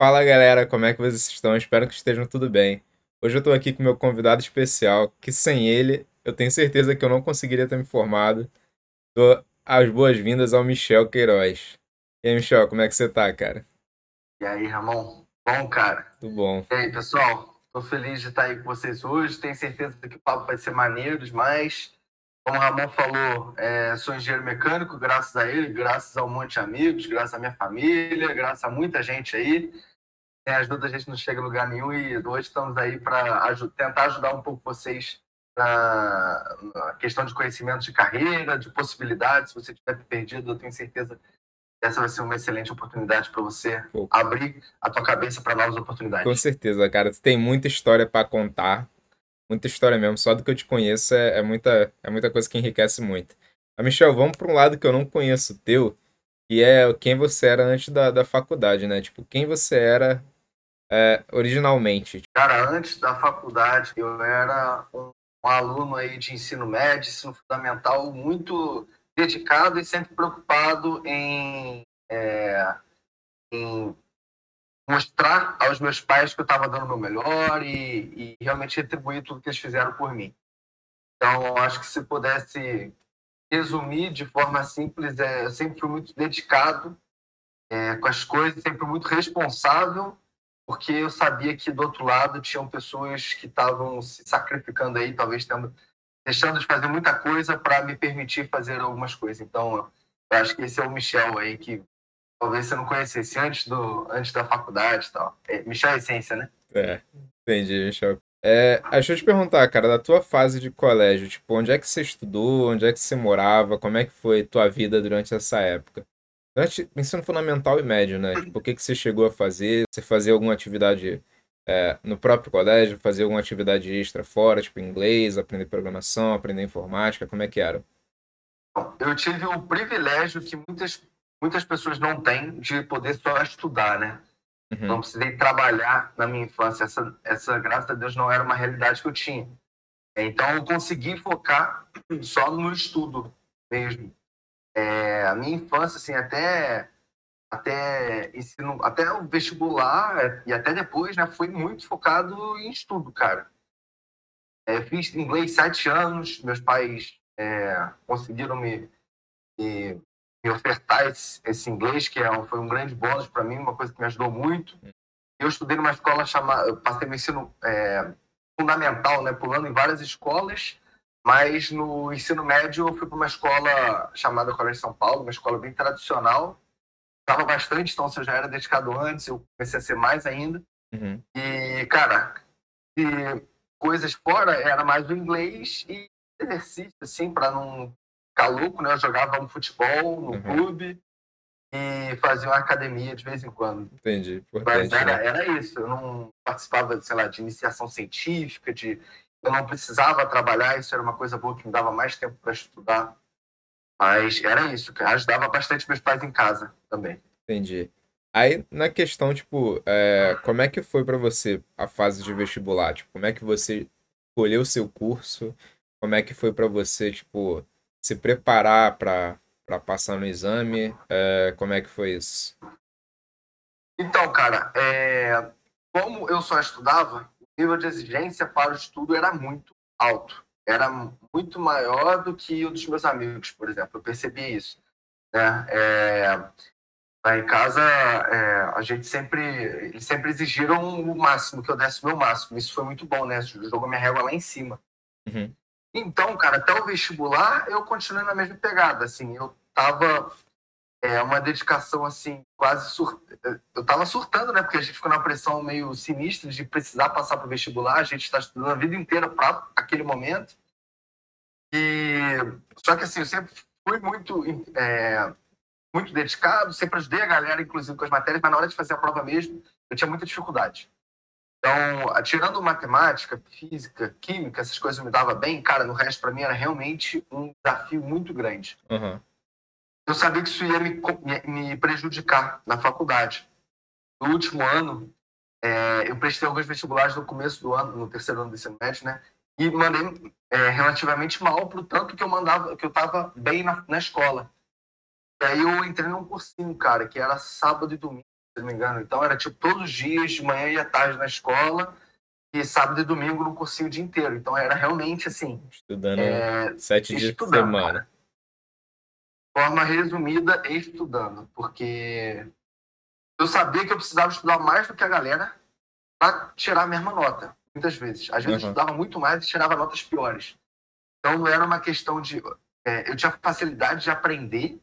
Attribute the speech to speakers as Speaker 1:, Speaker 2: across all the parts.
Speaker 1: Fala galera, como é que vocês estão? Espero que estejam tudo bem. Hoje eu tô aqui com meu convidado especial, que sem ele eu tenho certeza que eu não conseguiria ter me formado. Dou as boas-vindas ao Michel Queiroz. E aí, Michel, como é que você tá, cara?
Speaker 2: E aí, Ramon? Bom, cara?
Speaker 1: Tudo bom.
Speaker 2: E aí, pessoal? Tô feliz de estar aí com vocês hoje. Tenho certeza que o papo vai ser maneiro demais. Como o Ramon falou, é, sou engenheiro mecânico, graças a ele, graças a um monte de amigos, graças à minha família, graças a muita gente aí. Sem ajuda a gente não chega a lugar nenhum e hoje estamos aí para aj tentar ajudar um pouco vocês na, na, questão de conhecimento de carreira, de possibilidades. Se você tiver perdido, eu tenho certeza que essa vai ser uma excelente oportunidade para você Pô. abrir a tua cabeça para novas oportunidades.
Speaker 1: Com certeza, cara. Tu tem muita história para contar muita história mesmo. Só do que eu te conheço é, é, muita, é muita coisa que enriquece muito. Mas, Michel, vamos para um lado que eu não conheço teu, que é quem você era antes da, da faculdade, né? Tipo, quem você era é, originalmente.
Speaker 2: Cara, antes da faculdade, eu era um, aluno aí de ensino médio, ensino fundamental, muito dedicado e sempre preocupado em, é, em mostrar aos meus pais que eu estava dando o meu melhor e, e, realmente retribuir tudo que eles fizeram por mim. Então, acho que se pudesse resumir de forma simples, é, eu sempre fui muito dedicado é, com as coisas, sempre muito responsável, porque eu sabia que do outro lado tinham pessoas que estavam se sacrificando aí, talvez tendo, deixando de fazer muita coisa para me permitir fazer algumas coisas. Então, eu acho que esse é o Michel aí que talvez você não conhecesse antes, do, antes da faculdade e tal. É, Michel é Essência, né?
Speaker 1: É, entendi, Michel. É, deixa eu te perguntar, cara, da tua fase de colégio, tipo, onde é que você estudou, onde é que você morava, como é que foi tua vida durante essa época? Durante ensino fundamental e médio, né? Tipo, o que, que você chegou a fazer? Você fazia alguma atividade é, no próprio colégio, fazia alguma atividade extra fora, tipo inglês, aprender programação, aprender informática, como é que era?
Speaker 2: Eu tive o privilégio que muitas muitas pessoas não têm de poder só estudar, né? Uhum. Não precisei trabalhar na minha infância. Essa, essa, graças a Deus, não era uma realidade que eu tinha. Então, eu consegui focar só no estudo mesmo. É, a minha infância, assim, até até ensino, até o vestibular e até depois, né, foi muito focado em estudo, cara. É, fiz inglês sete anos, meus pais é, conseguiram me, me me ofertar esse, esse inglês, que é, foi um grande bônus para mim, uma coisa que me ajudou muito. Eu estudei numa escola chamada, passei meu ensino é, fundamental, né, pulando em várias escolas, mas no ensino médio eu fui para uma escola chamada Colégio São Paulo, uma escola bem tradicional. Estava bastante, então se eu já era dedicado antes, eu comecei a ser mais ainda. Uhum. E, cara, e coisas fora era mais o inglês e exercício, assim, para não ficar louco, né? Eu jogava um futebol no uhum. clube e fazia uma academia de vez em quando.
Speaker 1: Entendi.
Speaker 2: Mas era, né? era isso. Eu não participava, sei lá, de iniciação científica, de eu não precisava trabalhar, isso era uma coisa boa que me dava mais tempo para estudar. Mas era isso, que ajudava bastante meus pais em casa também.
Speaker 1: Entendi. Aí, na questão, tipo, é, como é que foi para você a fase de vestibular? Tipo, como é que você escolheu o seu curso? Como é que foi para você, tipo, se preparar para passar no exame? É, como é que foi isso?
Speaker 2: Então, cara, é, como eu só estudava, nível de exigência para o estudo era muito alto. Era muito maior do que o dos meus amigos, por exemplo. Eu percebi isso. Né? É, lá em casa, é, a gente sempre, eles sempre exigiram o máximo, que eu desse o meu máximo. Isso foi muito bom, né? Jogou minha régua lá em cima. Uhum. Então, cara, até o vestibular eu continuei na mesma pegada, assim, eu tava é, uma dedicação assim, quase sur... eu tava surtando, né? Porque a gente ficou na pressão meio sinistra de precisar passar para o vestibular, a gente está estudando a vida inteira para aquele momento. E só que assim, eu sempre fui muito é, muito dedicado, sempre ajudei a galera, inclusive com as matérias, mas na hora de fazer a prova mesmo, eu tinha muita dificuldade. Então, tirando matemática, física, química, essas coisas me dava bem, cara, no resto para mim era realmente um desafio muito grande. Uhum. Eu sabia que isso ia me, me prejudicar na faculdade. No último ano, é, eu prestei alguns vestibulares no começo do ano, no terceiro ano do ensino médio, né? E mandei é, relativamente mal pro tanto que eu mandava, que eu tava bem na, na escola. E aí eu entrei num cursinho, cara, que era sábado e domingo se não me engano. Então era tipo todos os dias, de manhã e à tarde na escola, e sábado e domingo no cursinho o dia inteiro. Então era realmente assim.
Speaker 1: Estudando é, sete dias por semana. Cara.
Speaker 2: Forma resumida, estudando, porque eu sabia que eu precisava estudar mais do que a galera para tirar a mesma nota, muitas vezes. Às vezes uhum. eu estudava muito mais e tirava notas piores. Então não era uma questão de. É, eu tinha facilidade de aprender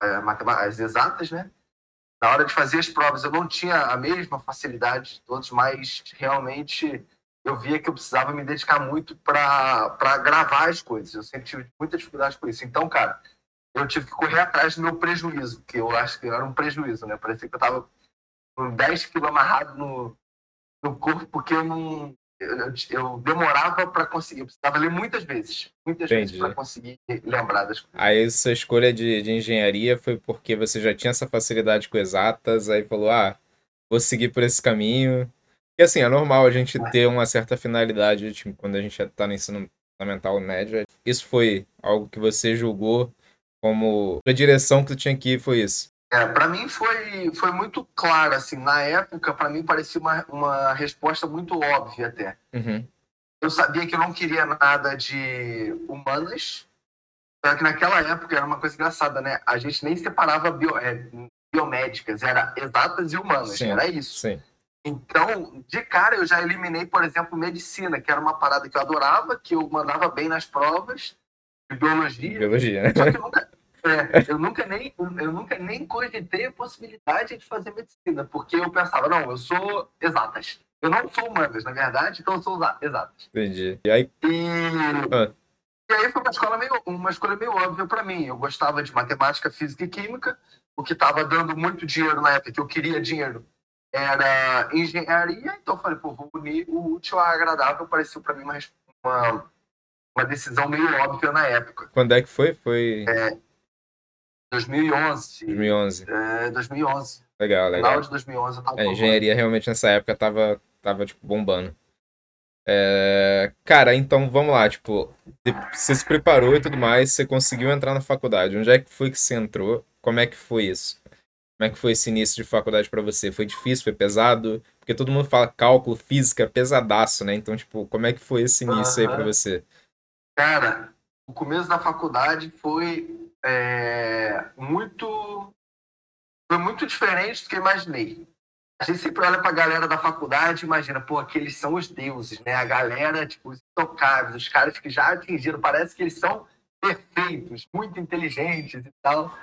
Speaker 2: é, as exatas, né? Na hora de fazer as provas eu não tinha a mesma facilidade de todos, mas realmente eu via que eu precisava me dedicar muito para gravar as coisas. Eu sempre tive muita dificuldade com isso. Então, cara, eu tive que correr atrás do meu prejuízo, que eu acho que era um prejuízo, né? Parecia que eu estava com 10 quilos amarrado no, no corpo, porque eu não. Eu, eu demorava para conseguir, eu precisava ler muitas vezes, muitas Entendi. vezes para conseguir lembrar das coisas.
Speaker 1: Aí essa escolha de, de engenharia foi porque você já tinha essa facilidade com exatas, aí falou, ah, vou seguir por esse caminho. E assim, é normal a gente é. ter uma certa finalidade tipo, quando a gente está no ensino fundamental médio. Isso foi algo que você julgou como a direção que tu tinha que ir foi isso?
Speaker 2: É, para mim foi, foi muito claro, assim, na época, para mim parecia uma, uma resposta muito óbvia até.
Speaker 1: Uhum.
Speaker 2: Eu sabia que eu não queria nada de humanas, só que naquela época era uma coisa engraçada, né? A gente nem separava bio, é, biomédicas, era exatas e humanas, sim, era isso.
Speaker 1: Sim.
Speaker 2: Então, de cara, eu já eliminei, por exemplo, medicina, que era uma parada que eu adorava, que eu mandava bem nas provas, de biologia.
Speaker 1: Biologia, né?
Speaker 2: Só que eu nunca, é, eu, nunca nem, eu nunca nem cogitei a possibilidade de fazer medicina, porque eu pensava, não, eu sou exatas. Eu não sou humanas, na verdade, então eu sou exatas.
Speaker 1: Entendi. E aí?
Speaker 2: E, ah. e aí foi uma escola meio, uma escolha meio óbvia para mim. Eu gostava de matemática, física e química, o que estava dando muito dinheiro na época, que eu queria dinheiro, era engenharia, então eu falei, pô, vou unir o útil ao agradável, pareceu para mim uma, uma, uma, decisão meio óbvia na época.
Speaker 1: Quando é que foi? Foi...
Speaker 2: É, 2011.
Speaker 1: 2011.
Speaker 2: É, 2011.
Speaker 1: Legal, legal.
Speaker 2: Final de 2011 eu tava
Speaker 1: é, engenharia realmente nessa época tava, tava tipo, bombando. É... Cara, então vamos lá, tipo, você se preparou e tudo mais, você conseguiu entrar na faculdade. Onde é que foi que você entrou? Como é que foi isso? Como é que foi esse início de faculdade para você? Foi difícil, foi pesado? Porque todo mundo fala cálculo, física, pesadaço, né? Então, tipo, como é que foi esse início uhum. aí para você?
Speaker 2: Cara, o começo da faculdade foi é, muito foi muito diferente do que eu imaginei. A gente sempre olha para a galera da faculdade e imagina, pô, aqueles são os deuses, né? A galera, tipo, os intocáveis, os caras que já atingiram, parece que eles são perfeitos, muito inteligentes e tal.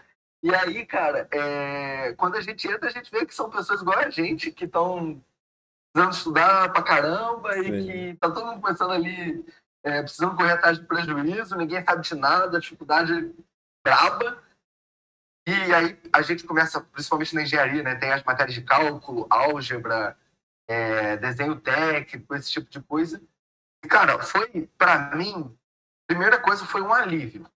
Speaker 2: E aí, cara, é... quando a gente entra, a gente vê que são pessoas igual a gente, que estão precisando estudar pra caramba Sim. e que tá todo mundo pensando ali, é, precisando correr atrás de prejuízo, ninguém sabe de nada, a dificuldade braba. E aí a gente começa, principalmente na engenharia, né? Tem as matérias de cálculo, álgebra, é, desenho técnico, esse tipo de coisa. E, cara, foi, para mim, primeira coisa foi um alívio.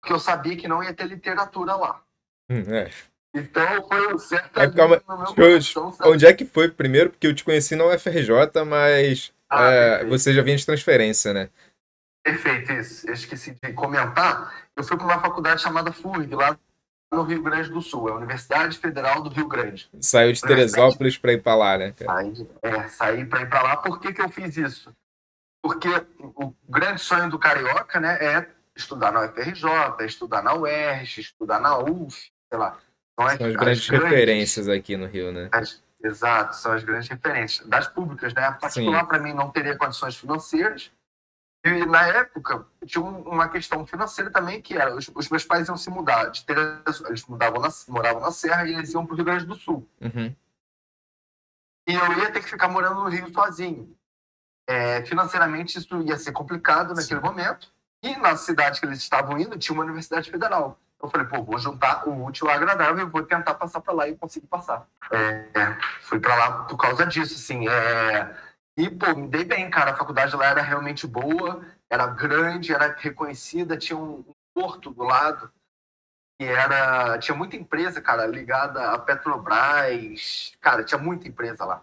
Speaker 2: Porque eu sabia que não ia ter literatura lá.
Speaker 1: Hum, é.
Speaker 2: Então foi um certo
Speaker 1: é, calma, coração, Onde é que foi primeiro? Porque eu te conheci na UFRJ, mas ah, é, você já vinha de transferência, né?
Speaker 2: Perfeito, isso. Eu esqueci de comentar eu fui para uma faculdade chamada FURG, lá no Rio Grande do Sul, é a Universidade Federal do Rio Grande.
Speaker 1: Saiu de Teresópolis para ir para lá, né?
Speaker 2: Saí, é, saí para ir para lá. Por que, que eu fiz isso? Porque o grande sonho do carioca né, é estudar na UFRJ, é estudar na UERJ, estudar na UF, sei lá.
Speaker 1: São as, são as grandes, grandes referências aqui no Rio, né?
Speaker 2: As, exato, são as grandes referências. Das públicas, né? Particular, para mim, não teria condições financeiras, e na época tinha uma questão financeira também que era os, os meus pais iam se mudar de eles mudavam na, moravam na Serra e eles iam para o Rio Grande do Sul.
Speaker 1: Uhum.
Speaker 2: E eu ia ter que ficar morando no Rio sozinho. É, financeiramente isso ia ser complicado naquele Sim. momento. E na cidade que eles estavam indo tinha uma universidade federal. Eu falei, pô, vou juntar o útil ao agradável e vou tentar passar para lá e conseguir passar. É, fui para lá por causa disso, assim. É, e, pô, me dei bem, cara. A faculdade lá era realmente boa, era grande, era reconhecida, tinha um porto do lado. E era. Tinha muita empresa, cara, ligada a Petrobras. Cara, tinha muita empresa lá.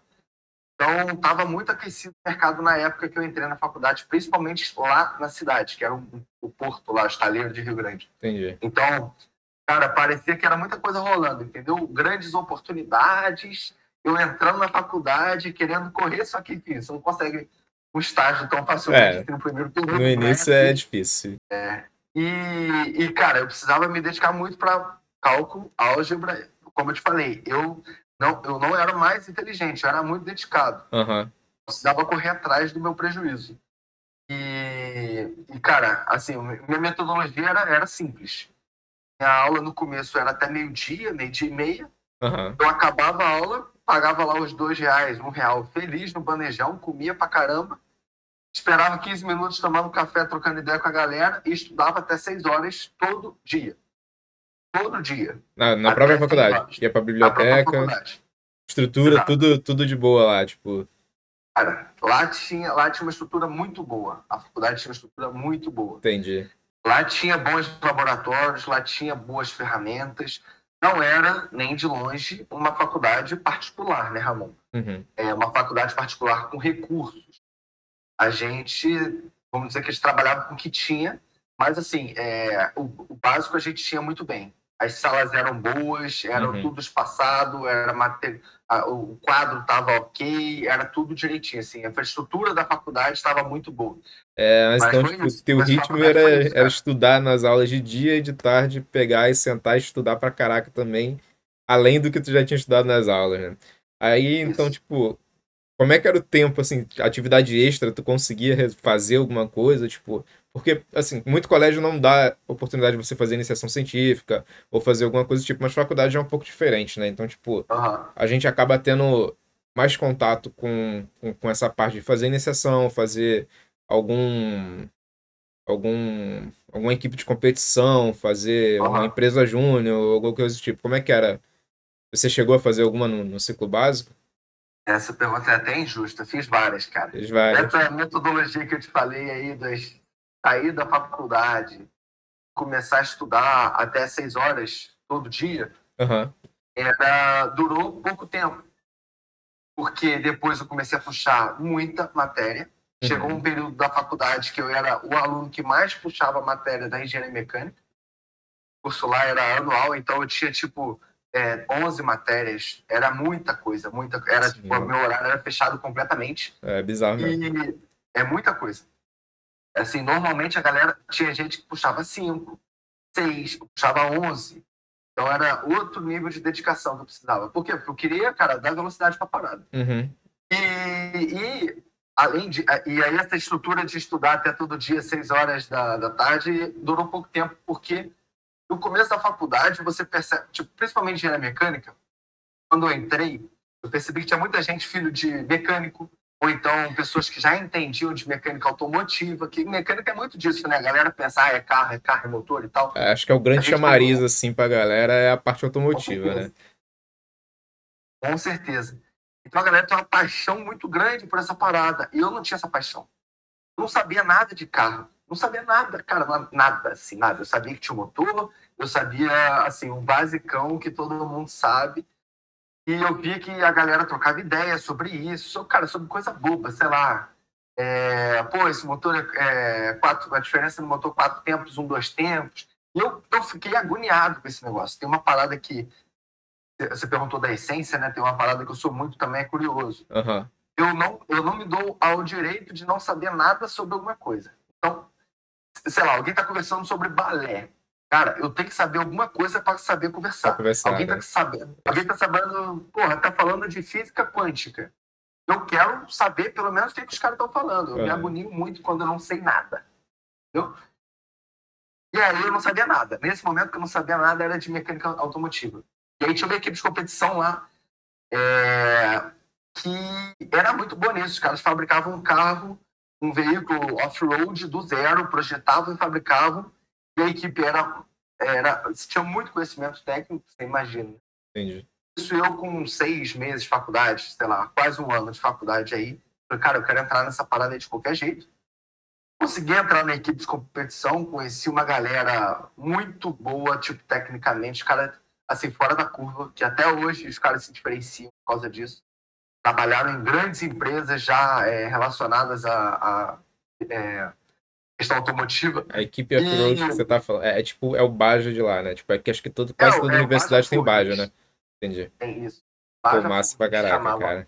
Speaker 2: Então, estava muito aquecido o mercado na época que eu entrei na faculdade, principalmente lá na cidade, que era o, o porto lá, estaleiro de Rio Grande.
Speaker 1: Entendi.
Speaker 2: Então, cara, parecia que era muita coisa rolando, entendeu? Grandes oportunidades, eu entrando na faculdade, querendo correr, só que, enfim, você não consegue um estágio tão facilmente
Speaker 1: É,
Speaker 2: no primeiro período.
Speaker 1: No início
Speaker 2: né?
Speaker 1: é difícil.
Speaker 2: E, e, cara, eu precisava me dedicar muito para cálculo, álgebra. Como eu te falei, eu não, eu não era mais inteligente, eu era muito dedicado.
Speaker 1: Aham.
Speaker 2: Precisava correr atrás do meu prejuízo. E, e cara, assim, minha metodologia era, era simples. Minha aula no começo era até meio-dia, meio-dia e meia.
Speaker 1: Aham.
Speaker 2: Eu acabava a aula, pagava lá os dois reais, um real, feliz no bandejão, comia pra caramba. Esperava 15 minutos tomando café, trocando ideia com a galera e estudava até 6 horas todo dia. Todo dia.
Speaker 1: Na, na própria faculdade.
Speaker 2: horas.
Speaker 1: Ia pra biblioteca, estrutura,
Speaker 2: Exato.
Speaker 1: tudo, tudo de boa lá, tipo.
Speaker 2: Cara, lá tinha, lá tinha uma estrutura muito boa. A faculdade tinha uma estrutura muito boa.
Speaker 1: Entendi.
Speaker 2: Lá tinha bons laboratórios, lá tinha boas ferramentas. Não era, nem de longe, uma faculdade particular, né, Ramon?
Speaker 1: Uhum.
Speaker 2: É uma faculdade particular com recursos. A gente, vamos dizer que a gente trabalhava com o que tinha, mas assim, é, o, o básico a gente tinha muito bem. As salas eram boas, eram
Speaker 1: Uhum.
Speaker 2: tudo espaçado, era o quadro estava ok, era tudo direitinho. Assim, a infraestrutura da faculdade estava muito boa.
Speaker 1: É, mas,
Speaker 2: Mas
Speaker 1: então, tipo,
Speaker 2: isso.
Speaker 1: teu ritmo era,
Speaker 2: isso,
Speaker 1: era estudar nas aulas de dia e de tarde, pegar e sentar e estudar pra caraca também, além do que tu já tinha estudado nas aulas, né? Aí, então,
Speaker 2: Isso.
Speaker 1: tipo, como é que era o tempo, assim, atividade extra, tu conseguia fazer alguma coisa, tipo, porque, assim, muito colégio não dá oportunidade de você fazer iniciação científica ou fazer alguma coisa do tipo, mas faculdade é um pouco diferente, né? Então, tipo,
Speaker 2: Aham.
Speaker 1: a gente acaba tendo mais contato com, com, com essa parte de fazer iniciação, fazer algum algum alguma equipe de competição, fazer uma
Speaker 2: Aham.
Speaker 1: empresa júnior, alguma coisa do tipo. Como é que era? Você chegou a fazer alguma no, no ciclo básico?
Speaker 2: Essa pergunta é até injusta. Fiz várias, cara.
Speaker 1: Eles várias.
Speaker 2: Essa metodologia que eu te falei aí, das sair da faculdade, começar a estudar até seis horas todo dia,
Speaker 1: Aham.
Speaker 2: era, durou pouco tempo. Porque depois eu comecei a puxar muita matéria. Chegou
Speaker 1: Uhum.
Speaker 2: um período da faculdade que eu era o aluno que mais puxava matéria da engenharia mecânica. O curso lá era anual, então eu tinha tipo é, 11 matérias. Era muita coisa, muita era
Speaker 1: Sim.
Speaker 2: tipo, meu horário era fechado completamente.
Speaker 1: É bizarro mesmo.
Speaker 2: E é muita coisa. Assim, normalmente a galera tinha gente que puxava 5, 6, puxava 11. Então era outro nível de dedicação que eu precisava. Por quê? Porque eu queria, cara, dar velocidade para parada.
Speaker 1: Uhum.
Speaker 2: E, e além de e aí essa estrutura de estudar até todo dia, 6 horas da, da tarde, durou pouco tempo, porque no começo da faculdade você percebe, tipo, principalmente engenharia mecânica, quando eu entrei, eu percebi que tinha muita gente filho de mecânico, ou então pessoas que já entendiam de mecânica automotiva, que mecânica é muito disso, né? A galera pensa, ah, é carro, é carro, é motor e tal.
Speaker 1: É, acho que é o grande chamariz,
Speaker 2: pegou-
Speaker 1: assim, pra galera é a parte automotiva, né?
Speaker 2: Com certeza. Então a galera tem uma paixão muito grande por essa parada. E eu não tinha essa paixão. Não sabia nada de carro. Não sabia nada, cara, na- nada, assim, nada. Eu sabia que tinha um motor, eu sabia, assim, o basicão que todo mundo sabe. E eu via que a galera trocava ideia sobre isso, sobre, cara, sobre coisa boba, sei lá. É, pô, esse motor é, é quatro, a diferença no motor quatro tempos, um, dois tempos. E eu, eu fiquei agoniado com esse negócio. Tem uma parada que você perguntou da essência, né? Tem uma parada que eu sou muito também curioso.
Speaker 1: Aham.
Speaker 2: Eu não, eu não me dou ao direito de não saber nada sobre alguma coisa. Então, sei lá, alguém está conversando sobre balé. Cara, eu tenho que saber alguma coisa para saber conversar.
Speaker 1: conversar,
Speaker 2: Alguém
Speaker 1: né?
Speaker 2: tá sabendo. Alguém tá sabendo, porra, tá falando de física quântica. Eu quero saber pelo menos o que, que os caras estão falando. Eu me
Speaker 1: Aham.
Speaker 2: agonio muito quando eu não sei nada. Entendeu? E aí eu não sabia nada. Nesse momento que eu não sabia nada era de mecânica automotiva. E aí tinha uma equipe de competição lá é, que era muito boa nisso. Os caras fabricavam um carro, um veículo off-road do zero, projetavam e fabricavam. E a equipe era, era tinha muito conhecimento técnico, você imagina.
Speaker 1: Entendi.
Speaker 2: Isso eu com seis meses de faculdade, sei lá, quase um ano de faculdade aí. Falei, cara, eu quero entrar nessa parada aí de qualquer jeito. Consegui entrar na equipe de competição, conheci uma galera muito boa, tipo, tecnicamente, os caras, assim, fora da curva, que até hoje os caras se diferenciam por causa disso. Trabalharam em grandes empresas já é, relacionadas a, a, é, questão automotiva.
Speaker 1: A equipe off-road que você tá falando, é, é, tipo, é o Baja de lá, né? Tipo, é que acho que todo, quase é, toda é universidade tem Baja, né? Entendi.
Speaker 2: Tem isso.
Speaker 1: Baja Pô, massa pra caraca, chamava. cara.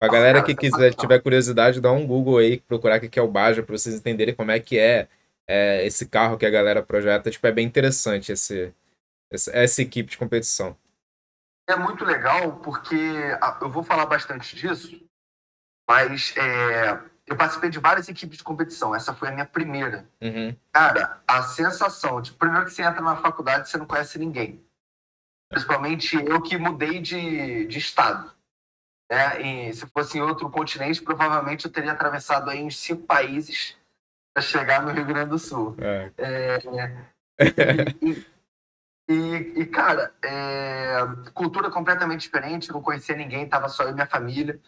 Speaker 1: Pra galera que quiser, tiver curiosidade, dá um Google aí, procurar o que é o Baja, pra vocês entenderem como é que é, é esse carro que a galera projeta. Tipo, é bem interessante esse, essa, essa equipe de competição.
Speaker 2: É muito legal, porque eu vou falar bastante disso, mas é, eu participei de várias equipes de competição. Essa foi a minha primeira.
Speaker 1: Uhum.
Speaker 2: Cara, a sensação de primeiro que você entra na faculdade, você não conhece ninguém. Principalmente eu que mudei de, de estado. Né? E se fosse em outro continente, provavelmente eu teria atravessado aí uns cinco países para chegar no Rio Grande do Sul.
Speaker 1: É.
Speaker 2: É, e, e, e, cara, é, cultura completamente diferente, não conhecia ninguém, tava só eu e minha família.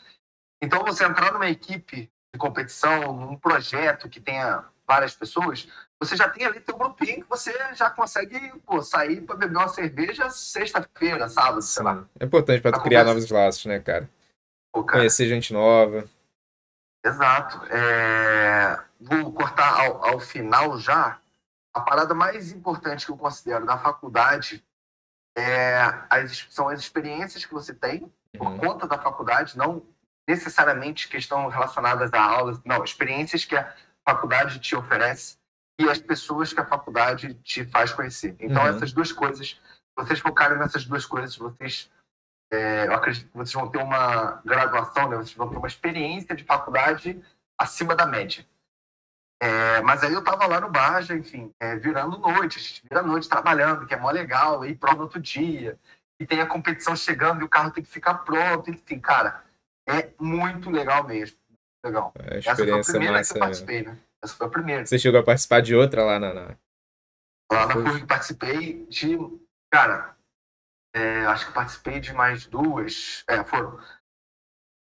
Speaker 2: Então, você entrar numa equipe competição, num projeto que tenha várias pessoas, você já tem ali teu grupinho que você já consegue pô, sair para beber uma cerveja sexta-feira, sábado, sei lá.
Speaker 1: É importante para criar novos laços, né, cara? Pô, cara? Conhecer gente nova.
Speaker 2: Exato. É... Vou cortar ao, ao final já. A parada mais importante que eu considero da faculdade é as, são as experiências que você tem por uhum. conta da faculdade, não necessariamente questão relacionadas a aulas, não, experiências que a faculdade te oferece e as pessoas que a faculdade te faz conhecer. Então, uhum. essas duas coisas, vocês focarem nessas duas coisas, vocês, é, eu acredito que vocês vão ter uma graduação, né? vocês vão ter uma experiência de faculdade acima da média. É, mas aí eu tava lá no Baja, enfim, é, virando noite, a gente vira noite trabalhando, que é mó legal, aí prova outro dia, e tem a competição chegando e o carro tem que ficar pronto, enfim, cara, é muito legal mesmo. Legal.
Speaker 1: É, Essa foi a primeira massa, que
Speaker 2: eu participei, né? Essa foi a primeira.
Speaker 1: Você chegou a participar de outra lá na. na...
Speaker 2: Lá na FURG participei de. Cara, é, acho que participei de mais duas. É, foram.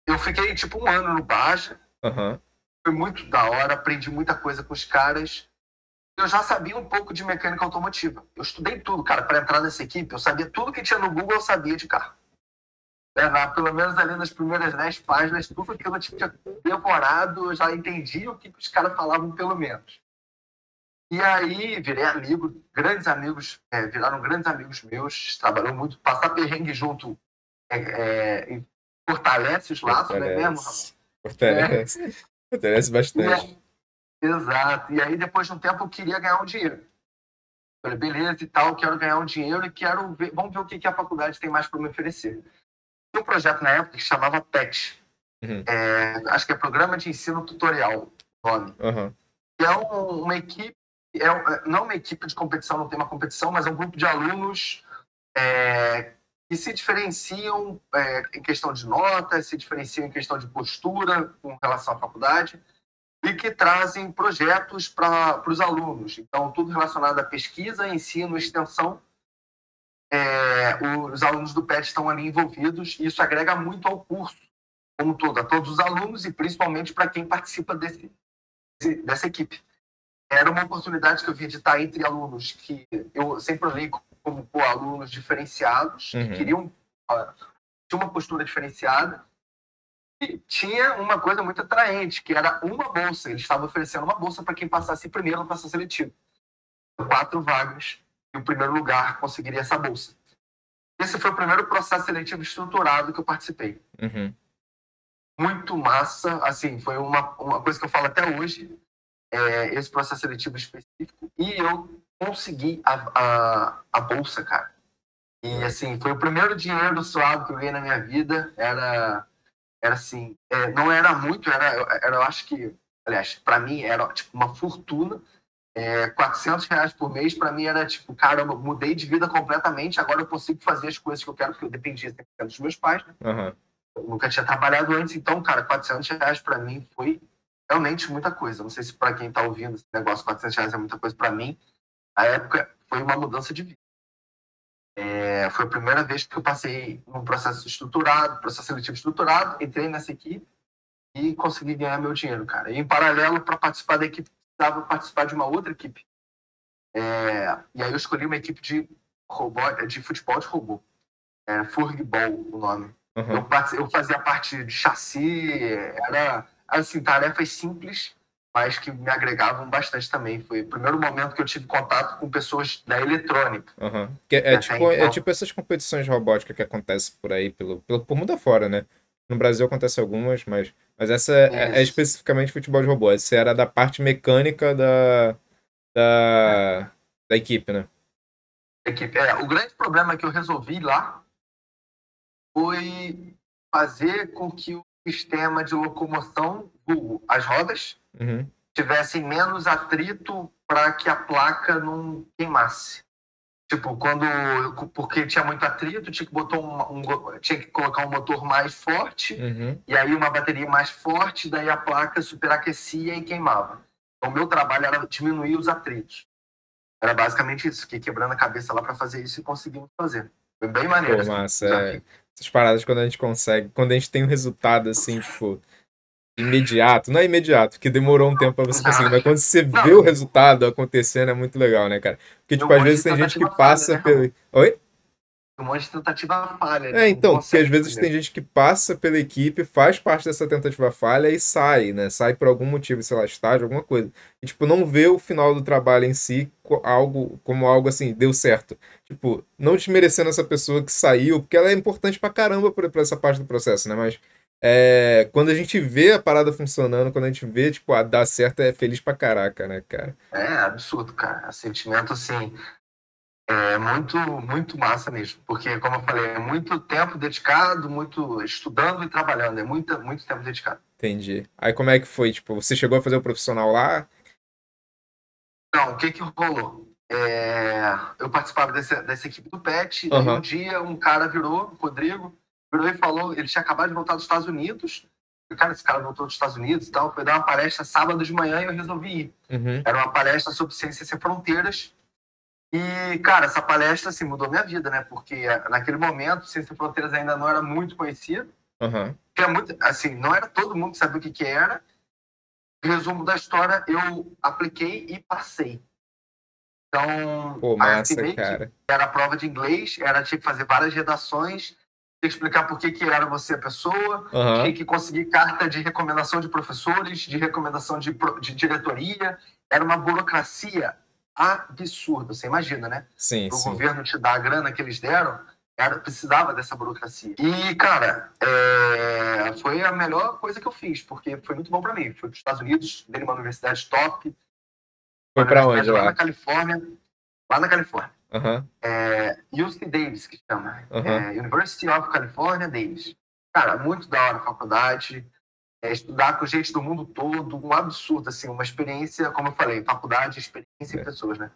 Speaker 2: Eu fiquei tipo um ano no Baja.
Speaker 1: Uhum.
Speaker 2: Foi muito da hora, aprendi muita coisa com os caras. Eu já sabia um pouco de mecânica automotiva. Eu estudei tudo, cara, para entrar nessa equipe. Eu sabia tudo que tinha no Google, eu sabia de carro é, na, pelo menos ali nas primeiras 10 páginas, tudo que eu tinha devorado, eu já entendi o que os caras falavam, pelo menos. E aí virei amigo, grandes amigos, é, viraram grandes amigos meus, trabalhou muito, passar perrengue junto é, é, fortalece os laços, não é mesmo, Ramon?
Speaker 1: Fortalece. Fortalece bastante.
Speaker 2: E, exato. E aí, depois de um tempo, eu queria ganhar um dinheiro. Falei, beleza e tal, quero ganhar um dinheiro e quero ver, vamos ver o que, que a faculdade tem mais para me oferecer. Um projeto na época que chamava PET. Uhum. É, acho que é Programa de Ensino Tutorial, nome.
Speaker 1: Uhum.
Speaker 2: Que é um, uma equipe, é, é, não uma equipe de competição, não tem uma competição, mas é um grupo de alunos é, que se diferenciam é, em questão de notas, se diferenciam em questão de postura com relação à faculdade e que trazem projetos para os alunos. Então, tudo relacionado à pesquisa, ensino, extensão é, os alunos do PET estão ali envolvidos e isso agrega muito ao curso, como todo, a todos os alunos e principalmente para quem participa desse, dessa equipe. Era uma oportunidade que eu vi de estar entre alunos que eu sempre olhei como pô, alunos diferenciados, uhum. que queriam tinha uma postura diferenciada e tinha uma coisa muito atraente, que era uma bolsa. Eles estavam oferecendo uma bolsa para quem passasse primeiro no processo seletivo. Quatro vagas e o primeiro lugar conseguiria essa bolsa. Esse foi o primeiro processo seletivo estruturado que eu participei.
Speaker 1: Uhum.
Speaker 2: Muito massa, assim, foi uma, uma coisa que eu falo até hoje, é, esse processo seletivo específico, e eu consegui a, a, a bolsa, cara. E, assim, foi o primeiro dinheiro suado que eu ganhei na minha vida, era, era assim, é, não era muito, era, era, eu acho que, aliás, para mim era, tipo, uma fortuna, é, 400 reais por mês, para mim era tipo, caramba, mudei de vida completamente, agora eu consigo fazer as coisas que eu quero, porque eu dependia dos meus pais, né?
Speaker 1: Uhum.
Speaker 2: Eu nunca tinha trabalhado antes, então, cara, 400 reais para mim foi realmente muita coisa. Não sei se para quem está ouvindo esse negócio, 400 reais é muita coisa para mim. Na época, foi uma mudança de vida. É, foi a primeira vez que eu passei num processo estruturado, processo seletivo estruturado, entrei nessa equipe e consegui ganhar meu dinheiro, cara. E em paralelo, para participar da equipe precisava participar de uma outra equipe. É, e aí eu escolhi uma equipe de, robô, de futebol de robô. É, Furgball, o nome. Uhum. Eu, eu, fazia parte de chassi, era assim, tarefas simples, mas que me agregavam bastante também. Foi o primeiro momento que eu tive contato com pessoas da eletrônica.
Speaker 1: Uhum. É, é, tipo, então... é tipo essas competições de robótica que acontecem por aí, pelo, pelo, por mundo afora, né? No Brasil acontece algumas, mas, mas essa é, é, especificamente futebol de robô. Essa era da parte mecânica da, da, é. da equipe, né?
Speaker 2: Equipe. É, o grande problema que eu resolvi lá foi fazer com que o sistema de locomoção, as rodas,
Speaker 1: uhum.
Speaker 2: tivessem menos atrito para que a placa não queimasse. Tipo, quando. Porque tinha muito atrito, tinha que, botar um, um tinha que colocar um motor mais forte,
Speaker 1: uhum.
Speaker 2: e aí uma bateria mais forte, daí a placa superaquecia e queimava. Então, o meu trabalho era diminuir os atritos. Era basicamente isso, fiquei quebrando a cabeça lá para fazer isso e conseguimos fazer. Foi bem maneiro. Pô,
Speaker 1: assim, massa, é. Essas paradas quando a gente consegue, quando a gente tem um resultado assim, tipo, imediato. Não é imediato, porque demorou um tempo pra você conseguir, mas quando você vê o resultado acontecendo é muito legal, né, cara? Porque, tipo, às vezes tem gente que passa né, pelo. Oi?
Speaker 2: Um monte de tentativa falha.
Speaker 1: É, então, porque às vezes tem gente que passa pela equipe, faz parte dessa tentativa falha e sai, né? Sai por algum motivo, sei lá, estágio, alguma coisa. E, tipo, não vê o final do trabalho em si algo, como algo assim, deu certo. Tipo, não desmerecendo essa pessoa que saiu, porque ela é importante pra caramba pra, pra essa parte do processo, né? Mas é, quando a gente vê a parada funcionando, quando a gente vê, tipo, a dar certo, é feliz pra caraca, né, cara?
Speaker 2: É absurdo, cara. É sentimento, assim, é muito, muito massa mesmo. Porque, como eu falei, é muito tempo dedicado, muito estudando e trabalhando. É muito, muito tempo dedicado.
Speaker 1: Entendi. Aí como é que foi? Tipo, você chegou a fazer o profissional lá?
Speaker 2: Não, o que que rolou? É, eu participava desse, dessa equipe do PET, e uhum. um dia um cara virou, o Rodrigo, e falou, ele tinha acabado de voltar dos Estados Unidos. Cara, esse cara voltou dos Estados Unidos e tal. Foi dar uma palestra sábado de manhã e eu resolvi ir.
Speaker 1: Uhum.
Speaker 2: Era uma palestra sobre ciência sem fronteiras. E, cara, essa palestra assim, mudou minha vida, né? Porque eh, naquele momento, Ciência Sem Fronteiras ainda não era muito conhecido.
Speaker 1: Uhum.
Speaker 2: Era muito, assim, não era todo mundo que sabia o que, que era. Resumo da história, eu apliquei e passei. Então,
Speaker 1: Pô, massa, cara.
Speaker 2: era prova de inglês, era tinha que fazer várias redações, explicar por que, que era você a pessoa,
Speaker 1: uhum.
Speaker 2: tinha que conseguir carta de recomendação de professores, de recomendação de, de diretoria. Era uma burocracia absurda, você imagina, né?
Speaker 1: Sim,
Speaker 2: o
Speaker 1: sim.
Speaker 2: governo te dar a grana que eles deram, era, precisava dessa burocracia. E, cara, é, foi a melhor coisa que eu fiz, porque foi muito bom para mim. Fui para os Estados Unidos, dei uma universidade top.
Speaker 1: Foi para onde
Speaker 2: lá? Lá na Califórnia. Lá na Califórnia.
Speaker 1: Uhum.
Speaker 2: É, UC Davis, que chama.
Speaker 1: Uhum.
Speaker 2: É, University of California Davis. Cara, muito da hora a faculdade. É, estudar com gente do mundo todo, um absurdo, assim, uma experiência, como eu falei, faculdade, experiência é. em pessoas, né?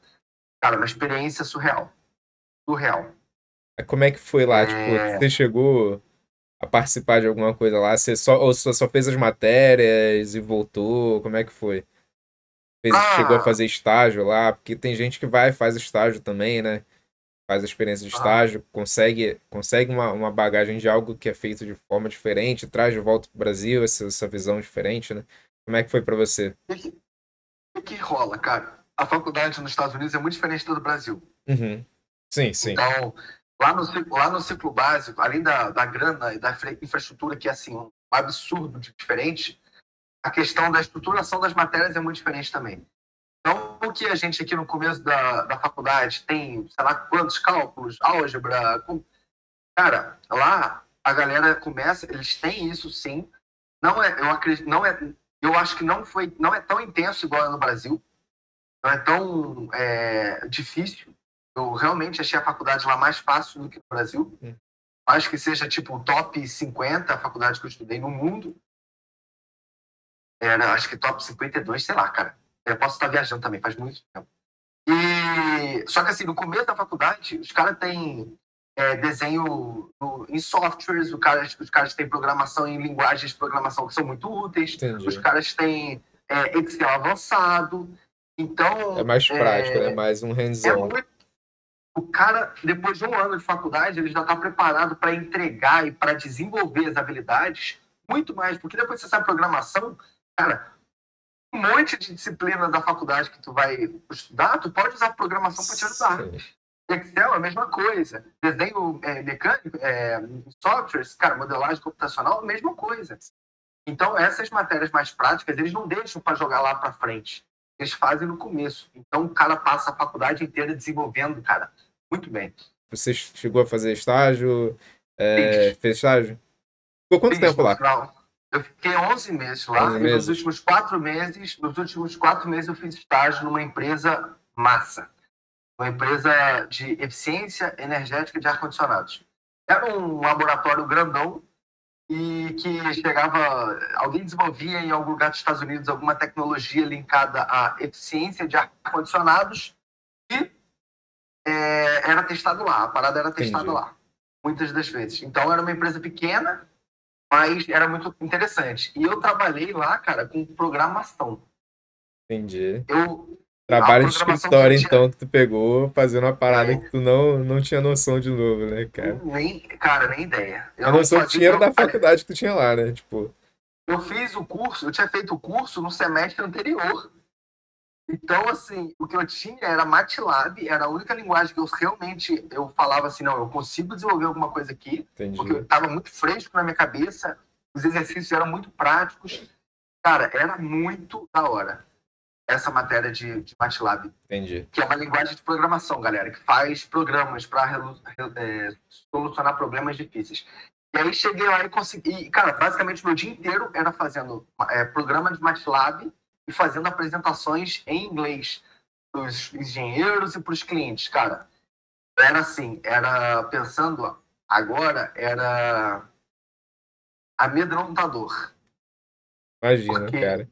Speaker 2: Cara, uma experiência surreal. Surreal.
Speaker 1: Como é que foi lá? Tipo, é... Tipo, você chegou a participar de alguma coisa lá? Você só, ou você só fez as matérias e voltou? Como é que foi? Ah. Chegou a fazer estágio lá, porque tem gente que vai e faz estágio também, né? Faz a experiência de ah. estágio, ah. consegue, consegue uma, uma bagagem de algo que é feito de forma diferente, traz de volta para o Brasil essa, essa visão diferente, né? Como é que foi para você?
Speaker 2: O que, rola, cara? A faculdade nos Estados Unidos é muito diferente do Brasil.
Speaker 1: Uhum. Sim, sim.
Speaker 2: Então, lá no, lá no ciclo básico, além da, da grana e da infraestrutura, que é assim, um absurdo de diferente, a questão da estruturação das matérias é muito diferente também. Então, o que a gente aqui no começo da, da faculdade tem, sei lá, quantos cálculos, álgebra. Com... Cara, lá a galera começa, eles têm isso sim. Não é, eu acredito, não é, eu acho que não foi, não é tão intenso igual no Brasil. Não é tão é, difícil. Eu realmente achei a faculdade lá mais fácil do que no Brasil. Hum. Acho que seja tipo top 50 a faculdade que eu estudei no mundo. Era, acho que top 52, sei lá, cara. Eu posso estar viajando também, faz muito tempo. E, só que assim, no começo da faculdade, os caras têm é, desenho no, em softwares, os caras, os caras têm programação em linguagens de programação que são muito úteis,
Speaker 1: Entendi.
Speaker 2: os caras têm é, Excel avançado. Então.
Speaker 1: É mais prático, é, né? Mais um hands-on. É
Speaker 2: o cara, depois de um ano de faculdade, ele já está preparado para entregar e para desenvolver as habilidades muito mais, porque depois você sabe programação, cara, um monte de disciplina da faculdade que tu vai estudar, tu pode usar programação para te ajudar. Sim. Excel é a mesma coisa. Desenho é, mecânico, é, softwares, cara, modelagem computacional, a mesma coisa. Então, essas matérias mais práticas, eles não deixam para jogar lá para frente. Eles fazem no começo. Então, o cara passa a faculdade inteira desenvolvendo, cara, muito bem.
Speaker 1: Você chegou a fazer estágio? É, fez estágio? Ficou quanto
Speaker 2: Fiz
Speaker 1: tempo lá?
Speaker 2: no- Eu fiquei 11 meses lá.
Speaker 1: 11
Speaker 2: e
Speaker 1: meses.
Speaker 2: nos últimos quatro meses, nos últimos quatro meses eu fiz estágio numa empresa massa. Uma empresa de eficiência energética de ar-condicionados. Era um laboratório grandão e que chegava... Alguém desenvolvia em algum lugar dos Estados Unidos alguma tecnologia linkada à eficiência de ar-condicionados e é, era testado lá. A parada era testada
Speaker 1: Entendi.
Speaker 2: lá. Muitas das vezes. Então era uma empresa pequena, mas era muito interessante. E eu trabalhei lá, cara, com programação.
Speaker 1: Entendi.
Speaker 2: Eu
Speaker 1: Trabalho de escritório,
Speaker 2: eu
Speaker 1: então, que tu pegou, fazendo uma parada
Speaker 2: É.
Speaker 1: que tu não, não tinha noção de novo, né, cara?
Speaker 2: nem, cara, nem ideia. Eu
Speaker 1: A noção tinha era da faculdade que tu tinha lá, né? Tipo,
Speaker 2: Eu fiz o curso, eu tinha feito o curso no semestre anterior. Então, assim, o que eu tinha era MATLAB, era a única linguagem que eu realmente eu falava assim, não, eu consigo desenvolver alguma coisa aqui,
Speaker 1: entendi.
Speaker 2: porque estava muito fresco na minha cabeça, os exercícios eram muito práticos. Cara, era muito da hora essa matéria de, de MATLAB,
Speaker 1: Entendi.
Speaker 2: que é uma linguagem de programação, galera, que faz programas para solucionar problemas difíceis. E aí cheguei lá e consegui. E, cara, basicamente meu dia inteiro era fazendo é, programa de MATLAB e fazendo apresentações em inglês para os engenheiros e para os clientes, cara. Era assim, era pensando agora, era amedrontador.
Speaker 1: Imagina,
Speaker 2: Porque-
Speaker 1: cara.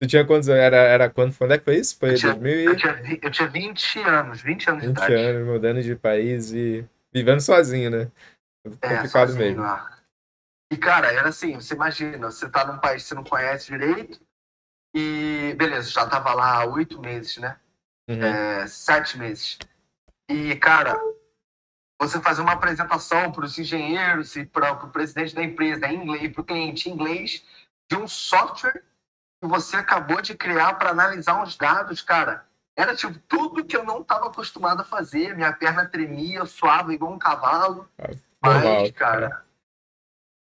Speaker 1: Tu tinha quantos anos? Era, era quando? Quando é que foi isso? Foi
Speaker 2: Eu tinha,
Speaker 1: 2000
Speaker 2: eu,
Speaker 1: e
Speaker 2: tinha, vi- eu tinha 20 anos, 20 anos de
Speaker 1: 20
Speaker 2: idade.
Speaker 1: anos, mudando de país e vivendo sozinho, né?
Speaker 2: É,
Speaker 1: Complicado
Speaker 2: sozinho
Speaker 1: mesmo.
Speaker 2: lá. E, cara, era assim, você imagina, você tá num país que você não conhece direito e, beleza, já tava lá há oito meses, né?
Speaker 1: Uhum.
Speaker 2: É, sete meses. E, cara, você fazer uma apresentação para os engenheiros e para o presidente da empresa em inglês, para o cliente em inglês, de um software que você acabou de criar para analisar uns dados, cara. Era tipo tudo que eu não estava acostumado a fazer. Minha perna tremia, eu suava igual um cavalo.
Speaker 1: Normal,
Speaker 2: Mas, cara.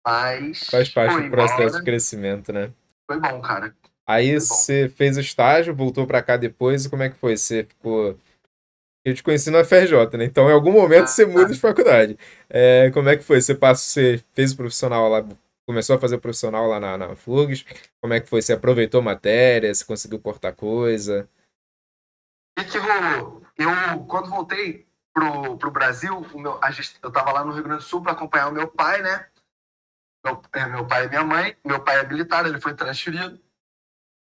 Speaker 2: Mas.
Speaker 1: Faz parte do processo
Speaker 2: embora.
Speaker 1: de crescimento, né?
Speaker 2: Foi bom, cara.
Speaker 1: Aí você fez o estágio, voltou pra cá depois, e como é que foi? Você ficou. Eu te conheci no FRJ, né? Então, em algum momento
Speaker 2: Ah,
Speaker 1: você muda
Speaker 2: tá.
Speaker 1: de faculdade. É, como é que foi? Você passou, você fez o profissional lá, começou a fazer o profissional lá na, na FURGS? Como é que foi? Você aproveitou matéria? Você conseguiu cortar coisa?
Speaker 2: E que rolou? Eu, quando voltei pro, pro Brasil, meu, gente, eu tava lá no Rio Grande do Sul para acompanhar o meu pai, né? Meu, é, meu pai e minha mãe. Meu pai é militar, ele foi transferido.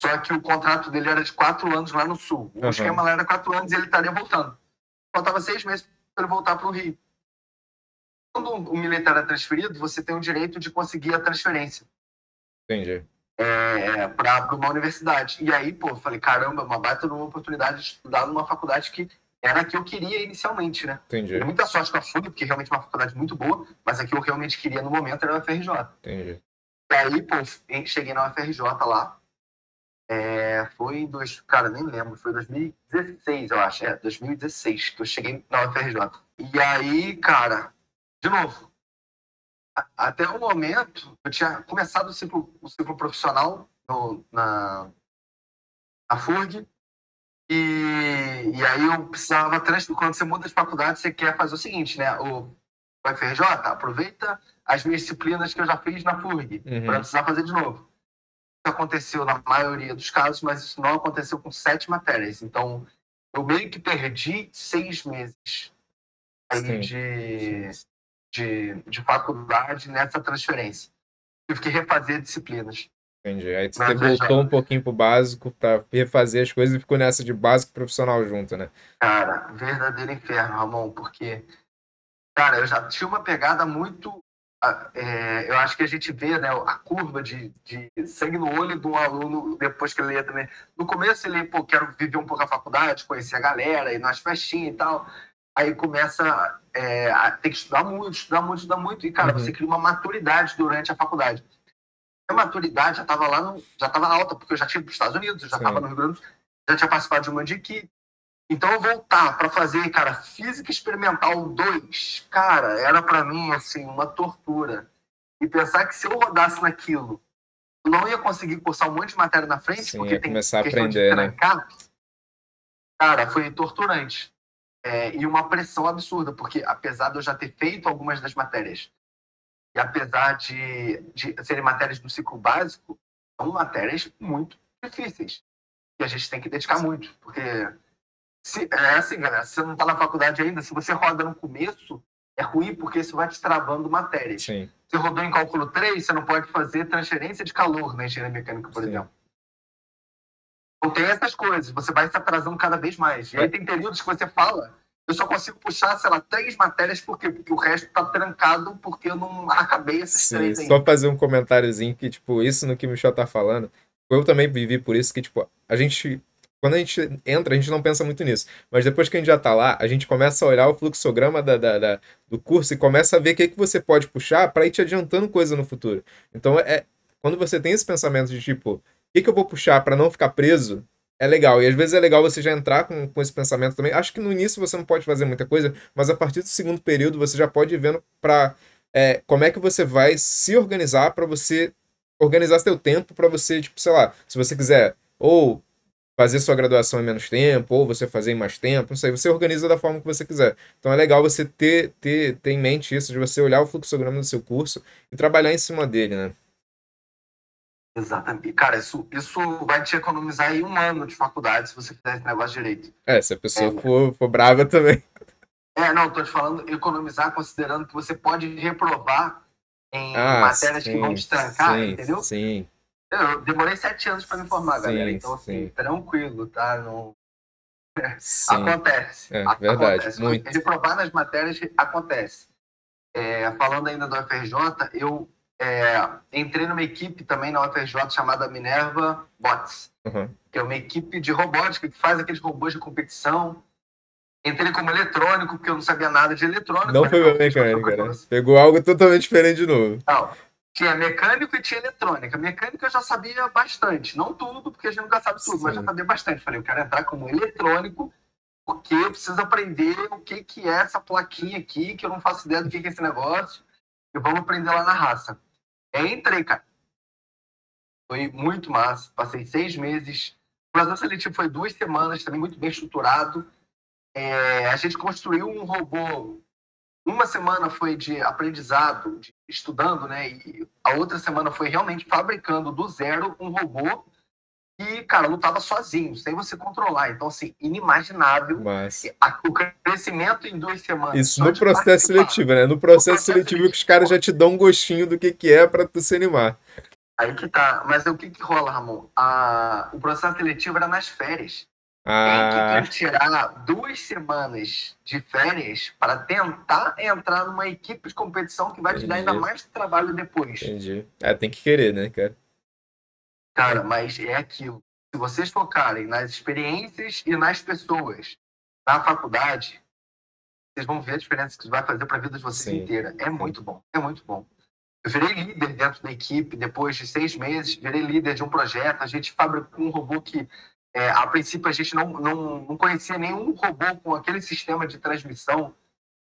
Speaker 2: Só que o contrato dele era de quatro anos lá no Sul. O
Speaker 1: Aham.
Speaker 2: esquema lá era quatro anos e ele estaria voltando. Faltava seis meses para ele voltar para o Rio. Quando o militar é transferido, você tem o direito de conseguir a transferência
Speaker 1: Entendi.
Speaker 2: é, para uma universidade. E aí, pô, falei, caramba, uma baita uma oportunidade de estudar numa faculdade que era a que eu queria inicialmente, né?
Speaker 1: Entendi.
Speaker 2: Tive muita sorte com a FUG, porque realmente é uma faculdade muito boa, mas a que eu realmente queria no momento era a UFRJ.
Speaker 1: Entendi.
Speaker 2: E aí, pô, cheguei na UFRJ lá. É, foi em dois, cara, nem lembro, foi 2016, eu acho, é, 2016 que eu cheguei na UFRJ. E aí, cara, de novo, a- até o momento, eu tinha começado o ciclo, o ciclo profissional no- na, na FURG, e, e aí eu precisava. Quando você muda de faculdade, você quer fazer o seguinte, né? O, o FRJ, aproveita as minhas disciplinas que eu já fiz na FURG,
Speaker 1: Uhum.
Speaker 2: para precisar fazer de novo. Aconteceu na maioria dos casos, mas isso não aconteceu com sete matérias. Então, eu meio que perdi seis meses de, de, de faculdade nessa transferência. Tive que refazer disciplinas.
Speaker 1: Entendi. Aí você voltou um pouquinho pro básico pra refazer as coisas e ficou nessa de básico e profissional junto, né?
Speaker 2: Cara, verdadeiro inferno, Ramon, porque, cara, eu já tinha uma pegada muito. É, eu acho que a gente vê né, a curva de, de sangue no olho do aluno depois que ele entra. Né? No começo ele, pô, quero viver um pouco a faculdade, conhecer a galera, ir nas festinhas e tal. Aí começa é, a ter que estudar muito, estudar muito, estudar muito. E, cara,
Speaker 1: Uhum.
Speaker 2: você cria uma maturidade durante a faculdade. A maturidade já estava lá, no, já estava alta, porque eu já tinha ido para os Estados Unidos, já estava no Rio Grande do Sul, já tinha participado de uma de equipe. Então eu voltar para fazer, cara, física experimental 2, cara, era para mim assim uma tortura. E pensar que se eu rodasse naquilo eu não ia conseguir cursar um monte de matéria na frente,
Speaker 1: Sim,
Speaker 2: porque
Speaker 1: ia
Speaker 2: tem
Speaker 1: começar a aprender,
Speaker 2: de
Speaker 1: né?
Speaker 2: Cara, foi torturante. É, e uma pressão absurda, porque apesar de eu já ter feito algumas das matérias, e apesar de, de serem matérias do ciclo básico, são matérias muito difíceis. E a gente tem que dedicar muito, porque se, é assim, galera, se você não está na faculdade ainda, se você roda no começo, é ruim porque isso vai te travando matérias.
Speaker 1: Sim.
Speaker 2: Você rodou em cálculo 3, você não pode fazer transferência de calor na engenharia mecânica, por
Speaker 1: Sim.
Speaker 2: exemplo. Então tem essas coisas, você vai se atrasando cada vez mais. E aí tem períodos que você fala, eu só consigo puxar, sei lá, três matérias, por quê? Porque o resto tá trancado porque eu não acabei essas
Speaker 1: Sim,
Speaker 2: três ainda.
Speaker 1: só fazer um comentáriozinho que, tipo, isso no que o Michel tá falando, eu também vivi por isso que, tipo, a gente, quando a gente entra, a gente não pensa muito nisso, mas depois que a gente já tá lá, a gente começa a olhar o fluxograma da, da- da- do curso e começa a ver o que, que você pode puxar para ir te adiantando coisa no futuro. Então, é, quando você tem esse pensamento de, tipo, o que, que eu vou puxar para não ficar preso, é legal. E às vezes é legal você já entrar com, com esse pensamento também. Acho que no início você não pode fazer muita coisa, mas a partir do segundo período você já pode ir vendo para é, como é que você vai se organizar para você organizar seu tempo para você, tipo, sei lá, se você quiser ou fazer sua graduação em menos tempo, ou você fazer em mais tempo, não sei, você organiza da forma que você quiser. Então é legal você ter, ter, ter em mente isso, de você olhar o fluxograma do seu curso e trabalhar em cima dele, né?
Speaker 2: Exatamente. Cara, isso, isso vai te economizar aí um ano de faculdade se você fizer esse negócio direito.
Speaker 1: É, se a pessoa
Speaker 2: É.
Speaker 1: for, for brava também.
Speaker 2: É, não, tô te falando economizar considerando que você pode reprovar em
Speaker 1: Ah,
Speaker 2: matérias que vão te trancar,
Speaker 1: sim,
Speaker 2: entendeu?
Speaker 1: Sim,
Speaker 2: Eu demorei sete anos para me formar,
Speaker 1: Sim,
Speaker 2: galera. Então, assim,
Speaker 1: sim.
Speaker 2: tranquilo, tá? Não... Acontece.
Speaker 1: É, verdade,
Speaker 2: acontece.
Speaker 1: muito.
Speaker 2: Reprovar nas matérias acontece. É, falando ainda do UFRJ, eu é, entrei numa equipe também na UFRJ chamada Minerva Bots,
Speaker 1: Uhum.
Speaker 2: que é uma equipe de robótica que faz aqueles robôs de competição. Entrei como eletrônico, porque eu não sabia nada de eletrônico.
Speaker 1: Não foi
Speaker 2: eu
Speaker 1: meu mecânica, né?
Speaker 2: pessoas-
Speaker 1: Pegou algo totalmente diferente de novo.
Speaker 2: Não, tinha mecânico e tinha eletrônica. Mecânica eu já sabia bastante. Não tudo, porque a gente nunca sabe tudo, mas
Speaker 1: Sim.
Speaker 2: já sabia bastante. Falei, eu quero entrar como eletrônico, porque eu preciso aprender o que, que é essa plaquinha aqui, que eu não faço ideia do que, que é esse negócio. E vamos aprender lá na raça. Aí entrei, cara. Foi muito massa. Passei seis meses. O processo seletivo foi duas semanas, também muito bem estruturado. É, a gente construiu um robô. Uma semana foi de aprendizado, de estudando, né? E a outra semana foi realmente fabricando do zero um robô que, cara, lutava sozinho, sem você controlar. Então, assim, inimaginável.
Speaker 1: Mas
Speaker 2: O crescimento em duas semanas.
Speaker 1: isso no processo seletivo, né? No processo
Speaker 2: processo
Speaker 1: seletivo que os caras já te dão um gostinho do que que é pra tu se animar.
Speaker 2: Aí que tá. Mas o que que rola, Ramon? A... O processo seletivo era nas férias. Tem
Speaker 1: Ah,
Speaker 2: que tirar duas semanas de férias para tentar entrar numa equipe de competição que vai te dar ainda
Speaker 1: Entendi.
Speaker 2: mais trabalho depois.
Speaker 1: entendi. É, tem que querer, né, cara?
Speaker 2: Cara, mas é aquilo. Se vocês focarem nas experiências e nas pessoas na faculdade, vocês vão ver a diferença que isso vai fazer para a vida de vocês
Speaker 1: Sim.
Speaker 2: inteira. É muito bom, é muito bom. Eu virei líder dentro da equipe depois de seis meses, virei líder de um projeto. A gente fabricou um robô que, é, a princípio, a gente não, não, não conhecia nenhum robô com aquele sistema de transmissão.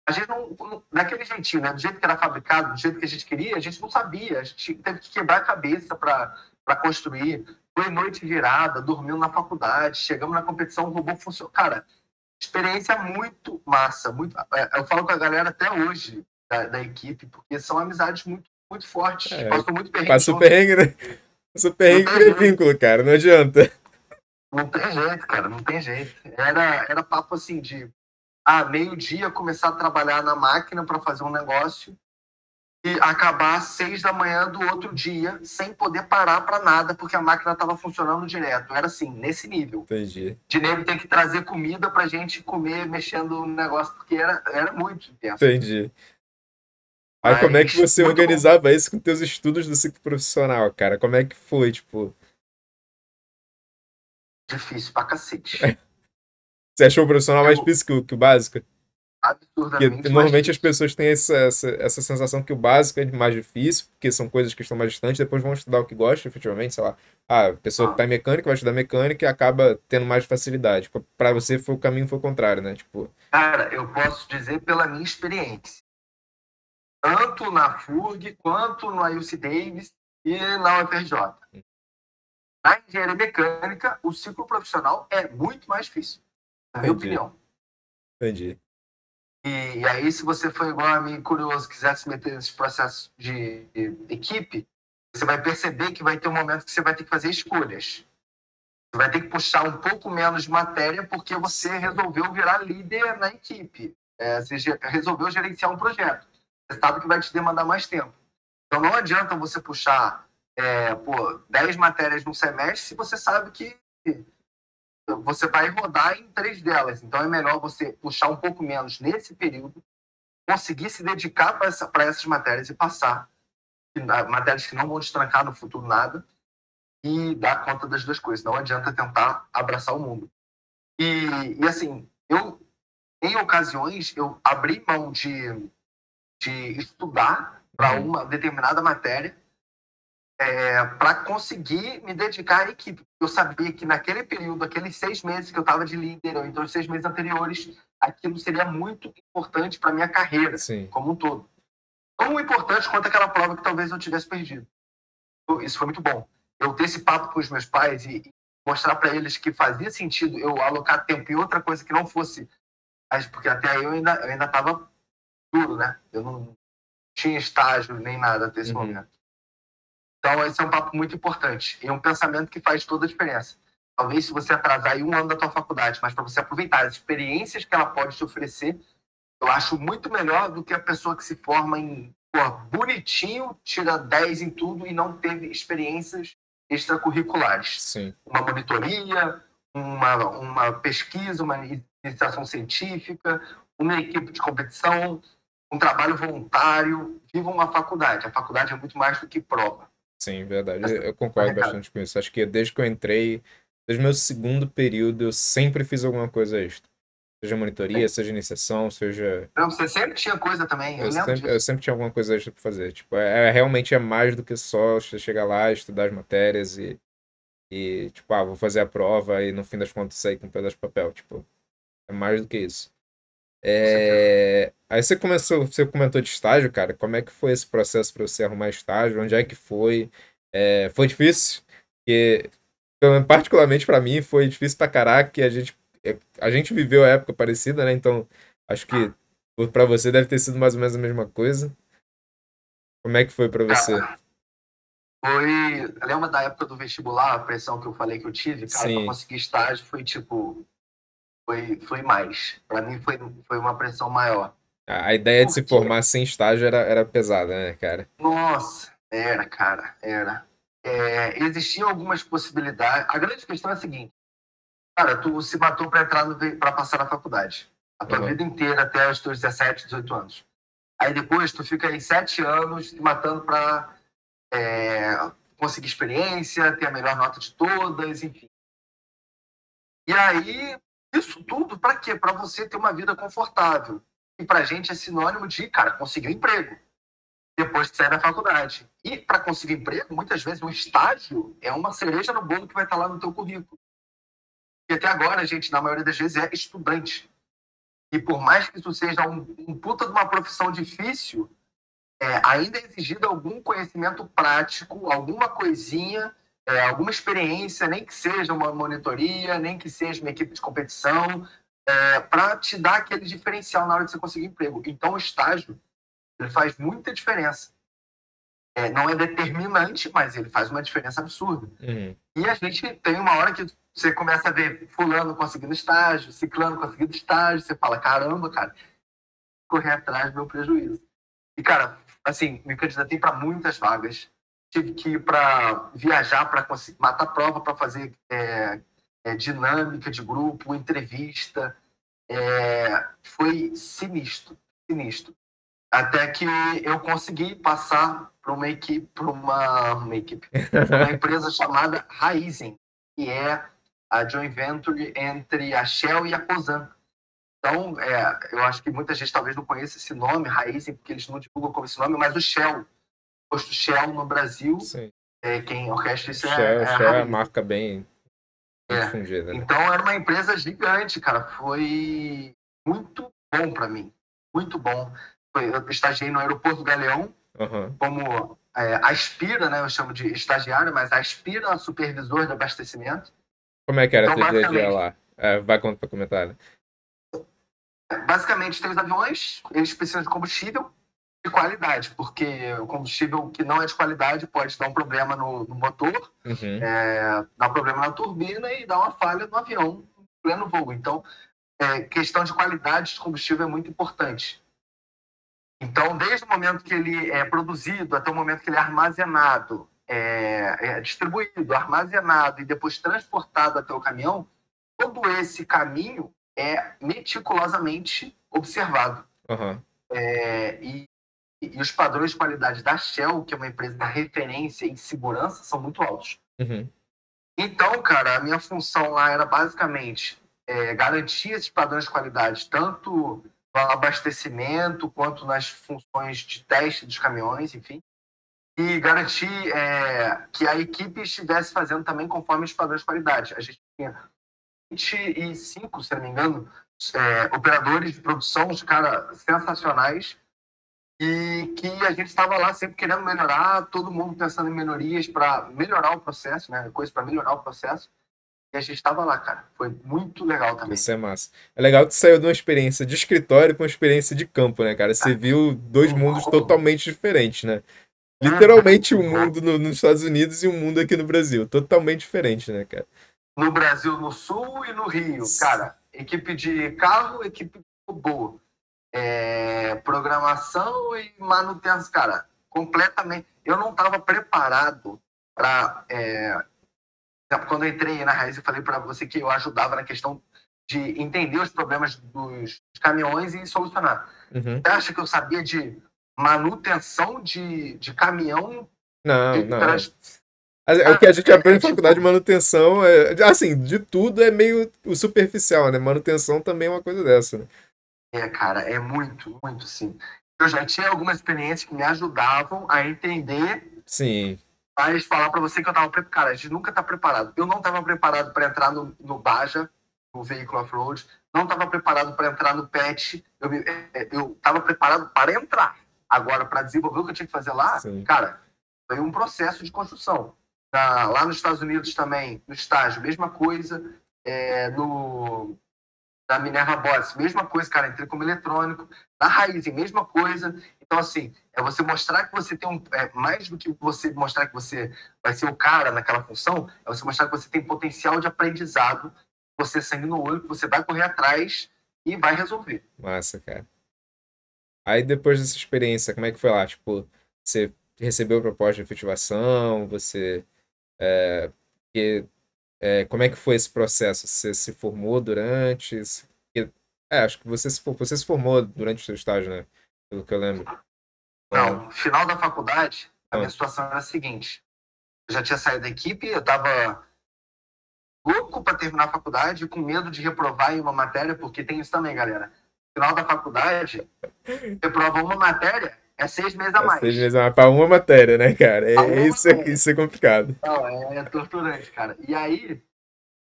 Speaker 2: A gente não, não- daquele jeitinho, né? Do jeito que era fabricado, do jeito que a gente queria, a gente não sabia. A gente teve que quebrar a cabeça para construir. Foi noite virada, dormiu na faculdade, chegamos na competição, o robô funcionou. Cara, experiência muito massa. Muito, é, eu falo com a galera até hoje da, da equipe, porque são amizades muito, muito fortes.
Speaker 1: É,
Speaker 2: Passou muito perrengue.
Speaker 1: Passa o perrengue, né? Passa o perrengue
Speaker 2: jeito.
Speaker 1: vínculo, cara. Não adianta.
Speaker 2: Não tem jeito, cara, não tem jeito. Era, era papo assim de ah, meio-dia começar a trabalhar na máquina para fazer um negócio e acabar às seis da manhã do outro dia sem poder parar para nada porque a máquina estava funcionando direto. Era assim, nesse nível.
Speaker 1: Entendi.
Speaker 2: De nego ter que trazer comida pra gente comer mexendo no negócio, porque era, era muito intenso.
Speaker 1: Entendi. Aí
Speaker 2: Mas,
Speaker 1: como é que você
Speaker 2: muito bom.
Speaker 1: organizava isso com teus estudos do ciclo profissional, cara? Como é que foi, tipo...
Speaker 2: Difícil pra cacete.
Speaker 1: Você achou o profissional mais difícil que o, básico? Porque
Speaker 2: Absurdamente. mais
Speaker 1: normalmente as pessoas têm essa, essa, essa sensação que o básico é mais difícil, porque são coisas que estão mais distantes, depois vão estudar o que gostam, efetivamente, sei lá. Ah, a pessoa que tá em mecânica vai estudar mecânica e acaba tendo mais facilidade. Pra você foi o caminho foi o contrário, né? Tipo,
Speaker 2: Cara, eu posso dizer pela minha experiência. Tanto na FURG quanto no IUC Davis, e na UFRJ. Na engenharia mecânica, o ciclo profissional é muito mais difícil, na minha
Speaker 1: Entendi.
Speaker 2: opinião.
Speaker 1: Entendi.
Speaker 2: E, e aí, se você for igual a mim, curioso, quiser se meter nesses processos de, de equipe, você vai perceber que vai ter um momento que você vai ter que fazer escolhas. Você vai ter que puxar um pouco menos de matéria porque você resolveu virar líder na equipe. É, você resolveu gerenciar um projeto. Você sabe que vai te demandar mais tempo. Então não adianta você puxar é, pô, 10 matérias num semestre se você sabe que você vai rodar em três delas. Então é melhor você puxar um pouco menos nesse período, conseguir se dedicar para essa, essas matérias e passar. Matérias que não vão te trancar no futuro nada e dar conta das duas coisas. Não adianta tentar abraçar o mundo. E, e assim, eu, em ocasiões, eu abri mão de, de estudar para
Speaker 1: Uhum.
Speaker 2: uma determinada matéria para conseguir me dedicar à equipe. Eu sabia que naquele período, aqueles seis meses que eu estava de líder, ou então os seis meses anteriores, aquilo seria muito importante para minha carreira
Speaker 1: Sim.
Speaker 2: como um todo. Tão importante quanto aquela prova que talvez eu tivesse perdido. Isso foi muito bom. Eu ter esse papo com os meus pais e e mostrar para eles que fazia sentido eu alocar tempo em outra coisa que não fosse. mas Porque até aí eu ainda eu ainda estava duro, né? Eu não tinha estágio nem nada até esse
Speaker 1: Uhum.
Speaker 2: momento. Então, esse é um papo muito importante. E é um pensamento que faz toda a diferença. Talvez se você atrasar aí um ano da tua faculdade, mas para você aproveitar as experiências que ela pode te oferecer, eu acho muito melhor do que a pessoa que se forma em pô, bonitinho, tira 10 em tudo e não teve experiências extracurriculares.
Speaker 1: Sim.
Speaker 2: Uma monitoria, uma, uma pesquisa, uma iniciação científica, uma equipe de competição, um trabalho voluntário. Vivam uma faculdade. A faculdade é muito mais do que prova.
Speaker 1: Sim, verdade. Eu concordo bastante com isso. Acho que desde que eu entrei, desde o meu segundo período, eu sempre fiz alguma coisa extra. Seja monitoria, seja iniciação, seja.
Speaker 2: Não, você sempre tinha coisa também. Eu,
Speaker 1: Eu sempre,
Speaker 2: disso.
Speaker 1: eu sempre tinha alguma coisa extra pra fazer. Tipo, é, é- realmente é mais do que só você chegar lá, estudar as matérias e, e, tipo, ah, vou fazer a prova e no fim das contas sair com um pedaço de papel. Tipo, é mais do que isso. É, Aí você começou, você comentou de estágio, cara. Como é que foi esse processo para você arrumar estágio? Onde é que foi? É, foi difícil? Porque, particularmente para mim, foi difícil pra caraca, que a gente, é, a gente viveu a época parecida, né? Então, acho que para você deve ter sido mais ou menos a mesma coisa. Como é que foi para você?
Speaker 2: Foi. Lembra da época do vestibular, a pressão que eu falei que eu tive? Cara,
Speaker 1: Sim.
Speaker 2: pra conseguir estágio foi tipo. Foi, foi mais. Pra mim foi, foi uma pressão maior.
Speaker 1: A ideia de se formar sem estágio era, era pesada, né, cara?
Speaker 2: Nossa, era, cara, era. É, existiam algumas possibilidades. A grande questão é a seguinte: cara, tu se matou pra entrar para passar na faculdade. A tua
Speaker 1: Uhum.
Speaker 2: vida inteira até os teus 17, 18 anos. Aí depois tu fica aí sete anos se matando pra é, conseguir experiência, ter a melhor nota de todas, enfim. E aí, isso tudo pra quê? Pra você ter uma vida confortável. E pra gente é sinônimo de, cara, conseguir um emprego depois que sair da faculdade. E para conseguir emprego, muitas vezes um estágio é uma cereja no bolo que vai estar lá no teu currículo. E até agora, a gente, na maioria das vezes, é estudante. E por mais que isso seja um, um puta de uma profissão difícil, é, ainda é exigido algum conhecimento prático, alguma coisinha, é, alguma experiência, nem que seja uma monitoria, nem que seja uma equipe de competição, é, para te dar aquele diferencial na hora de você conseguir emprego. Então, o estágio ele faz muita diferença. É, não é determinante, mas ele faz uma diferença absurda.
Speaker 1: Uhum.
Speaker 2: E a gente tem uma hora que você começa a ver fulano conseguindo estágio, ciclano conseguindo estágio, você fala, caramba, cara, correr atrás do meu prejuízo. E, cara, assim, me candidatei para muitas vagas. Tive que ir para viajar para conseguir matar prova para fazer é, é, dinâmica de grupo, entrevista. É, foi sinistro, sinistro. Até que eu consegui passar para uma equipe, para uma, uma equipe, uma empresa chamada Raizen, que é a joint venture entre a Shell e a Cosan. Então, é, eu acho que muita gente talvez não conheça esse nome, Raizen, porque eles não divulgam como esse nome, mas o Shell, posto Shell no Brasil,
Speaker 1: Sim.
Speaker 2: é, quem orquestra isso é,
Speaker 1: Shell,
Speaker 2: é
Speaker 1: Shell é a
Speaker 2: Raizen.
Speaker 1: marca bem
Speaker 2: É.
Speaker 1: difundida, né?
Speaker 2: Então era uma empresa gigante, cara. Foi muito bom para mim. Muito bom. Eu estagiei no aeroporto Galeão,
Speaker 1: Uhum.
Speaker 2: como é, aspira, né? Eu chamo de estagiário, mas aspira a supervisor de abastecimento.
Speaker 1: Como é que era então, teu dia a dia lá? É, vai contar para comentar. Né?
Speaker 2: Basicamente, tem os aviões, eles precisam de combustível de qualidade, porque o combustível que não é de qualidade pode dar um problema no, no motor, uhum. é, dar um problema na turbina e dar uma falha no avião em pleno voo. Então, é, questão de qualidade de combustível é muito importante. Então, desde o momento que ele é produzido até o momento que ele é armazenado, é, é distribuído, armazenado e depois transportado até o caminhão, todo esse caminho é meticulosamente observado.
Speaker 1: Uhum.
Speaker 2: É, e, e, os padrões de qualidade da Shell, que é uma empresa de referência em segurança, são muito altos.
Speaker 1: Uhum.
Speaker 2: Então, cara, a minha função lá era basicamente é, garantir esses padrões de qualidade, tanto no abastecimento quanto nas funções de teste dos caminhões, enfim, e garantir é, que a equipe estivesse fazendo também conforme os padrões de qualidade. A gente tinha 25, se não me engano, é, operadores de produção, os caras sensacionais, e que a gente estava lá sempre querendo melhorar, todo mundo pensando em melhorias para melhorar o processo, né? Coisa para melhorar o processo. E a gente estava lá, cara. Foi muito legal também.
Speaker 1: Isso é massa. É legal que saiu de uma experiência de escritório para uma experiência de campo, né, cara? Você ah, viu dois mundos totalmente diferentes, né? Literalmente um mundo no, nos Estados Unidos e um mundo aqui no Brasil. Totalmente diferente, né, cara?
Speaker 2: no Brasil, no Sul e no Rio. Cara, equipe de carro, equipe de robô. É, programação e manutenção, cara, completamente. Eu não estava preparado para. É, quando eu entrei na Raiz, eu falei para você que eu ajudava na questão de entender os problemas dos caminhões e solucionar.
Speaker 1: Uhum.
Speaker 2: Você acha que eu sabia de manutenção de, de caminhão?
Speaker 1: Não, não. É o que a gente aprende na faculdade de manutenção, é, assim, de tudo é meio superficial, né? Manutenção também é uma coisa dessa, né?
Speaker 2: É, cara, é muito, muito sim. Eu já tinha algumas experiências que me ajudavam a entender.
Speaker 1: Sim.
Speaker 2: Mas falar para você que eu tava preparado. Cara, a gente nunca tá preparado. Eu não tava preparado para entrar no, no Baja, no veículo off-road. Não tava preparado para entrar no PET. Eu, é, eu tava preparado para entrar. Agora, para desenvolver o que eu tinha que fazer lá, sim. cara, foi um processo de construção. Na, lá nos Estados Unidos também, no estágio, mesma coisa. É, no, na Minerva Bots, mesma coisa, cara, entrei como eletrônico. Na Raiz, mesma coisa. Então, assim, é você mostrar que você tem um. É, mais do que você mostrar que você vai ser o cara naquela função, é você mostrar que você tem potencial de aprendizado, você sangue no olho, que você vai correr atrás e vai resolver.
Speaker 1: Massa, cara. Aí depois dessa experiência, como é que foi lá? Tipo, você recebeu proposta de efetivação, você é, é, como é que foi esse processo? Você se formou durante? é, acho que você se, você se formou durante o seu estágio, né? Pelo que eu lembro.
Speaker 2: Não, no final da faculdade, a ah. minha situação era a seguinte. Eu já tinha saído da equipe, eu estava louco para terminar a faculdade, com medo de reprovar em uma matéria, porque tem isso também, galera. No final da faculdade, reprova uma matéria, é seis meses a é mais.
Speaker 1: seis meses a mais para uma matéria, né, cara? É, isso, é, isso é complicado.
Speaker 2: Não, é, é torturante, cara. E aí,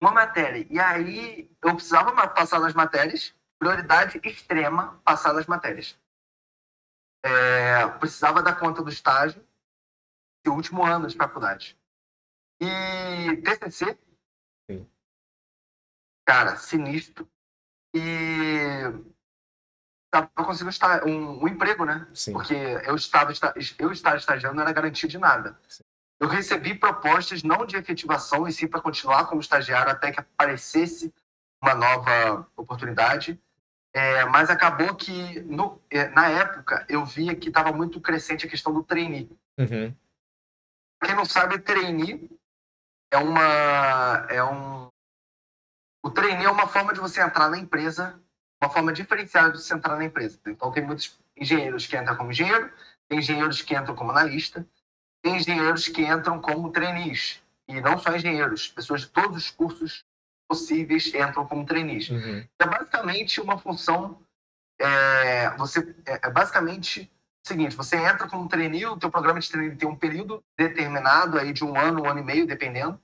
Speaker 2: uma matéria. E aí, eu precisava passar nas matérias, prioridade extrema, passar nas matérias. É, precisava dar conta do estágio, e último ano de faculdade. E TCC,
Speaker 1: Sim.
Speaker 2: cara, sinistro. E eu consigo estar um, um, emprego, né?
Speaker 1: Sim.
Speaker 2: Porque eu estava eu estar estagiando não era garantia de nada. Sim. Eu recebi propostas não de efetivação e sim para continuar como estagiário até que aparecesse uma nova oportunidade. É, mas acabou que no, é, na época eu via que estava muito crescente a questão do trainee.
Speaker 1: Uhum.
Speaker 2: Quem não sabe, trainee é uma é um o trainee é uma forma de você entrar na empresa uma forma diferenciada de se entrar na empresa. Então, tem muitos engenheiros que entram como engenheiro, tem engenheiros que entram como analista, tem engenheiros que entram como trainees. E não só engenheiros, pessoas de todos os cursos possíveis entram como trainees.
Speaker 1: Uhum.
Speaker 2: É basicamente uma função. É, você, é, é basicamente o seguinte: você entra como trainee, o teu programa de trainee tem um período determinado aí de um ano, um ano e meio, dependendo.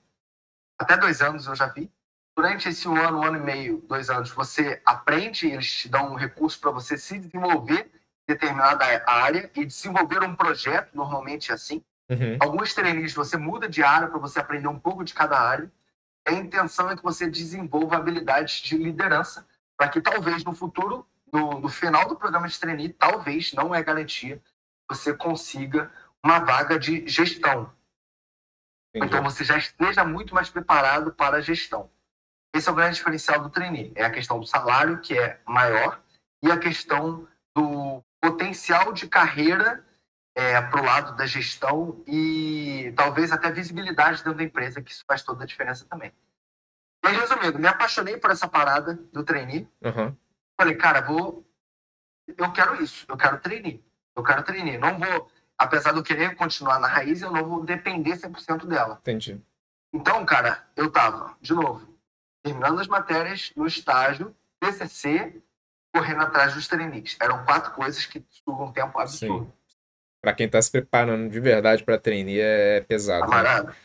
Speaker 2: Até dois anos eu já vi durante esse um ano, um ano e meio, dois anos, você aprende, eles te dão um recurso para você se desenvolver determinada área e desenvolver um projeto, normalmente é assim.
Speaker 1: Uhum.
Speaker 2: Alguns treinos você muda de área para você aprender um pouco de cada área. A intenção é que você desenvolva habilidades de liderança para que talvez no futuro, no, no, final do programa de trainee, talvez, não é garantia, você consiga uma vaga de gestão. Entendi. Então você já esteja muito mais preparado para a gestão. Esse é o grande diferencial do trainee. É a questão do salário, que é maior, e a questão do potencial de carreira é, para o lado da gestão e talvez até visibilidade dentro da empresa, que isso faz toda a diferença também. E resumindo, me apaixonei por essa parada do trainee.
Speaker 1: Uhum.
Speaker 2: Falei, cara, vou. Eu quero isso, eu quero trainee. Eu quero trainee. Não vou, apesar de eu querer continuar na raiz, eu não vou depender 100% dela.
Speaker 1: Entendi.
Speaker 2: Então, cara, eu tava, de novo, terminando as matérias no estágio, TCC, correndo atrás dos trainees. Eram quatro coisas que sugam um tempo absurdo.
Speaker 1: Para quem está se preparando de verdade para trainee é pesado.
Speaker 2: Né? Camarada, né?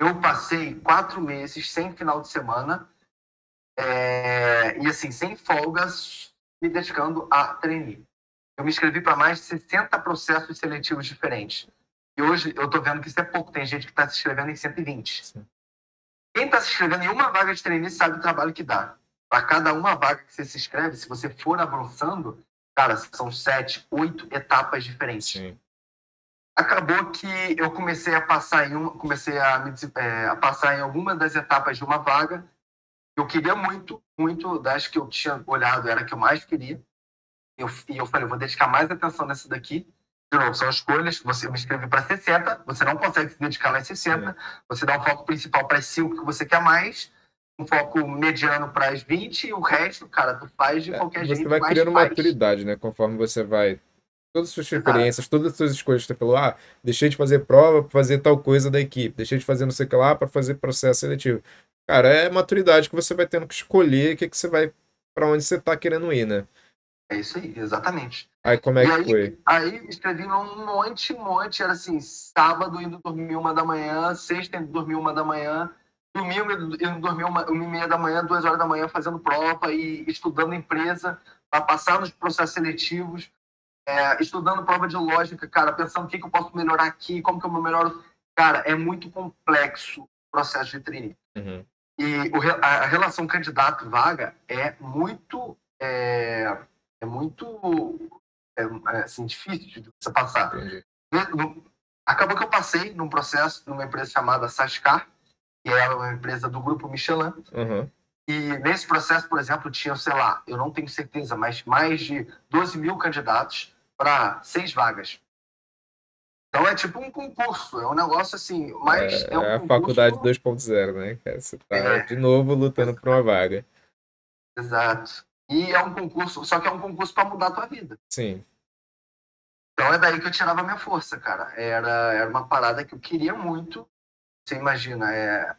Speaker 2: eu passei quatro meses sem final de semana é... e assim, sem folgas, me dedicando a trainee. Eu me inscrevi para mais de 60 processos seletivos diferentes. E hoje eu estou vendo que isso é pouco. Tem gente que está se inscrevendo em 120. Sim. Quem está se inscrevendo em uma vaga de trainee sabe o trabalho que dá. Para cada uma vaga que você se inscreve, se você for avançando, cara, são sete, oito etapas diferentes. Sim. Acabou que eu comecei a passar em uma, comecei a, é, a passar em alguma das etapas de uma vaga. Eu queria muito, muito das que eu tinha olhado era a que eu mais queria. Eu, e eu falei, eu vou dedicar mais atenção nessa daqui. De novo, são escolhas. Você me inscreve para 60, você não consegue se dedicar nas 60. É. Você dá um foco principal para as 5 que você quer mais um foco mediano para as 20 e o resto, cara, tu faz de é, qualquer
Speaker 1: você
Speaker 2: jeito.
Speaker 1: Você vai criando faz. maturidade, né? Conforme você vai. Todas as suas experiências, todas as suas escolhas. Você falou, ah, deixei de fazer prova para fazer tal coisa da equipe, deixei de fazer não sei o que lá para fazer processo seletivo. Cara, é maturidade que você vai tendo que escolher o que, que você vai. para onde você tá querendo ir, né?
Speaker 2: É isso aí, exatamente.
Speaker 1: Aí como é
Speaker 2: e
Speaker 1: que
Speaker 2: aí,
Speaker 1: foi?
Speaker 2: Aí escrevi um monte, monte, era assim, sábado indo dormir uma da manhã, sexta indo dormir uma da manhã, domingo eu dormi uma, uma e meia da manhã, duas horas da manhã fazendo prova e estudando empresa para passar nos processos seletivos, é, estudando prova de lógica, cara, pensando o que, que eu posso melhorar aqui, como que eu melhoro. Cara, é muito complexo o processo de trainee.
Speaker 1: Uhum.
Speaker 2: E o, a relação candidato-vaga é muito... É, é muito é, é, assim, difícil de você passar. Entendi. Acabou que eu passei num processo numa empresa chamada Sascar, que é uma empresa do grupo Michelin.
Speaker 1: Uhum.
Speaker 2: E nesse processo, por exemplo, tinha, sei lá, eu não tenho certeza, mas mais de 12 mil candidatos para seis vagas. Então é tipo um concurso, é um negócio assim, mas
Speaker 1: é,
Speaker 2: é, um
Speaker 1: é a
Speaker 2: concurso...
Speaker 1: faculdade 2.0, né? Você tá é. de novo lutando por uma vaga.
Speaker 2: Exato. E é um concurso, só que é um concurso para mudar a tua vida.
Speaker 1: Sim.
Speaker 2: Então é daí que eu tirava minha força, cara. Era, era uma parada que eu queria muito. Você imagina, é,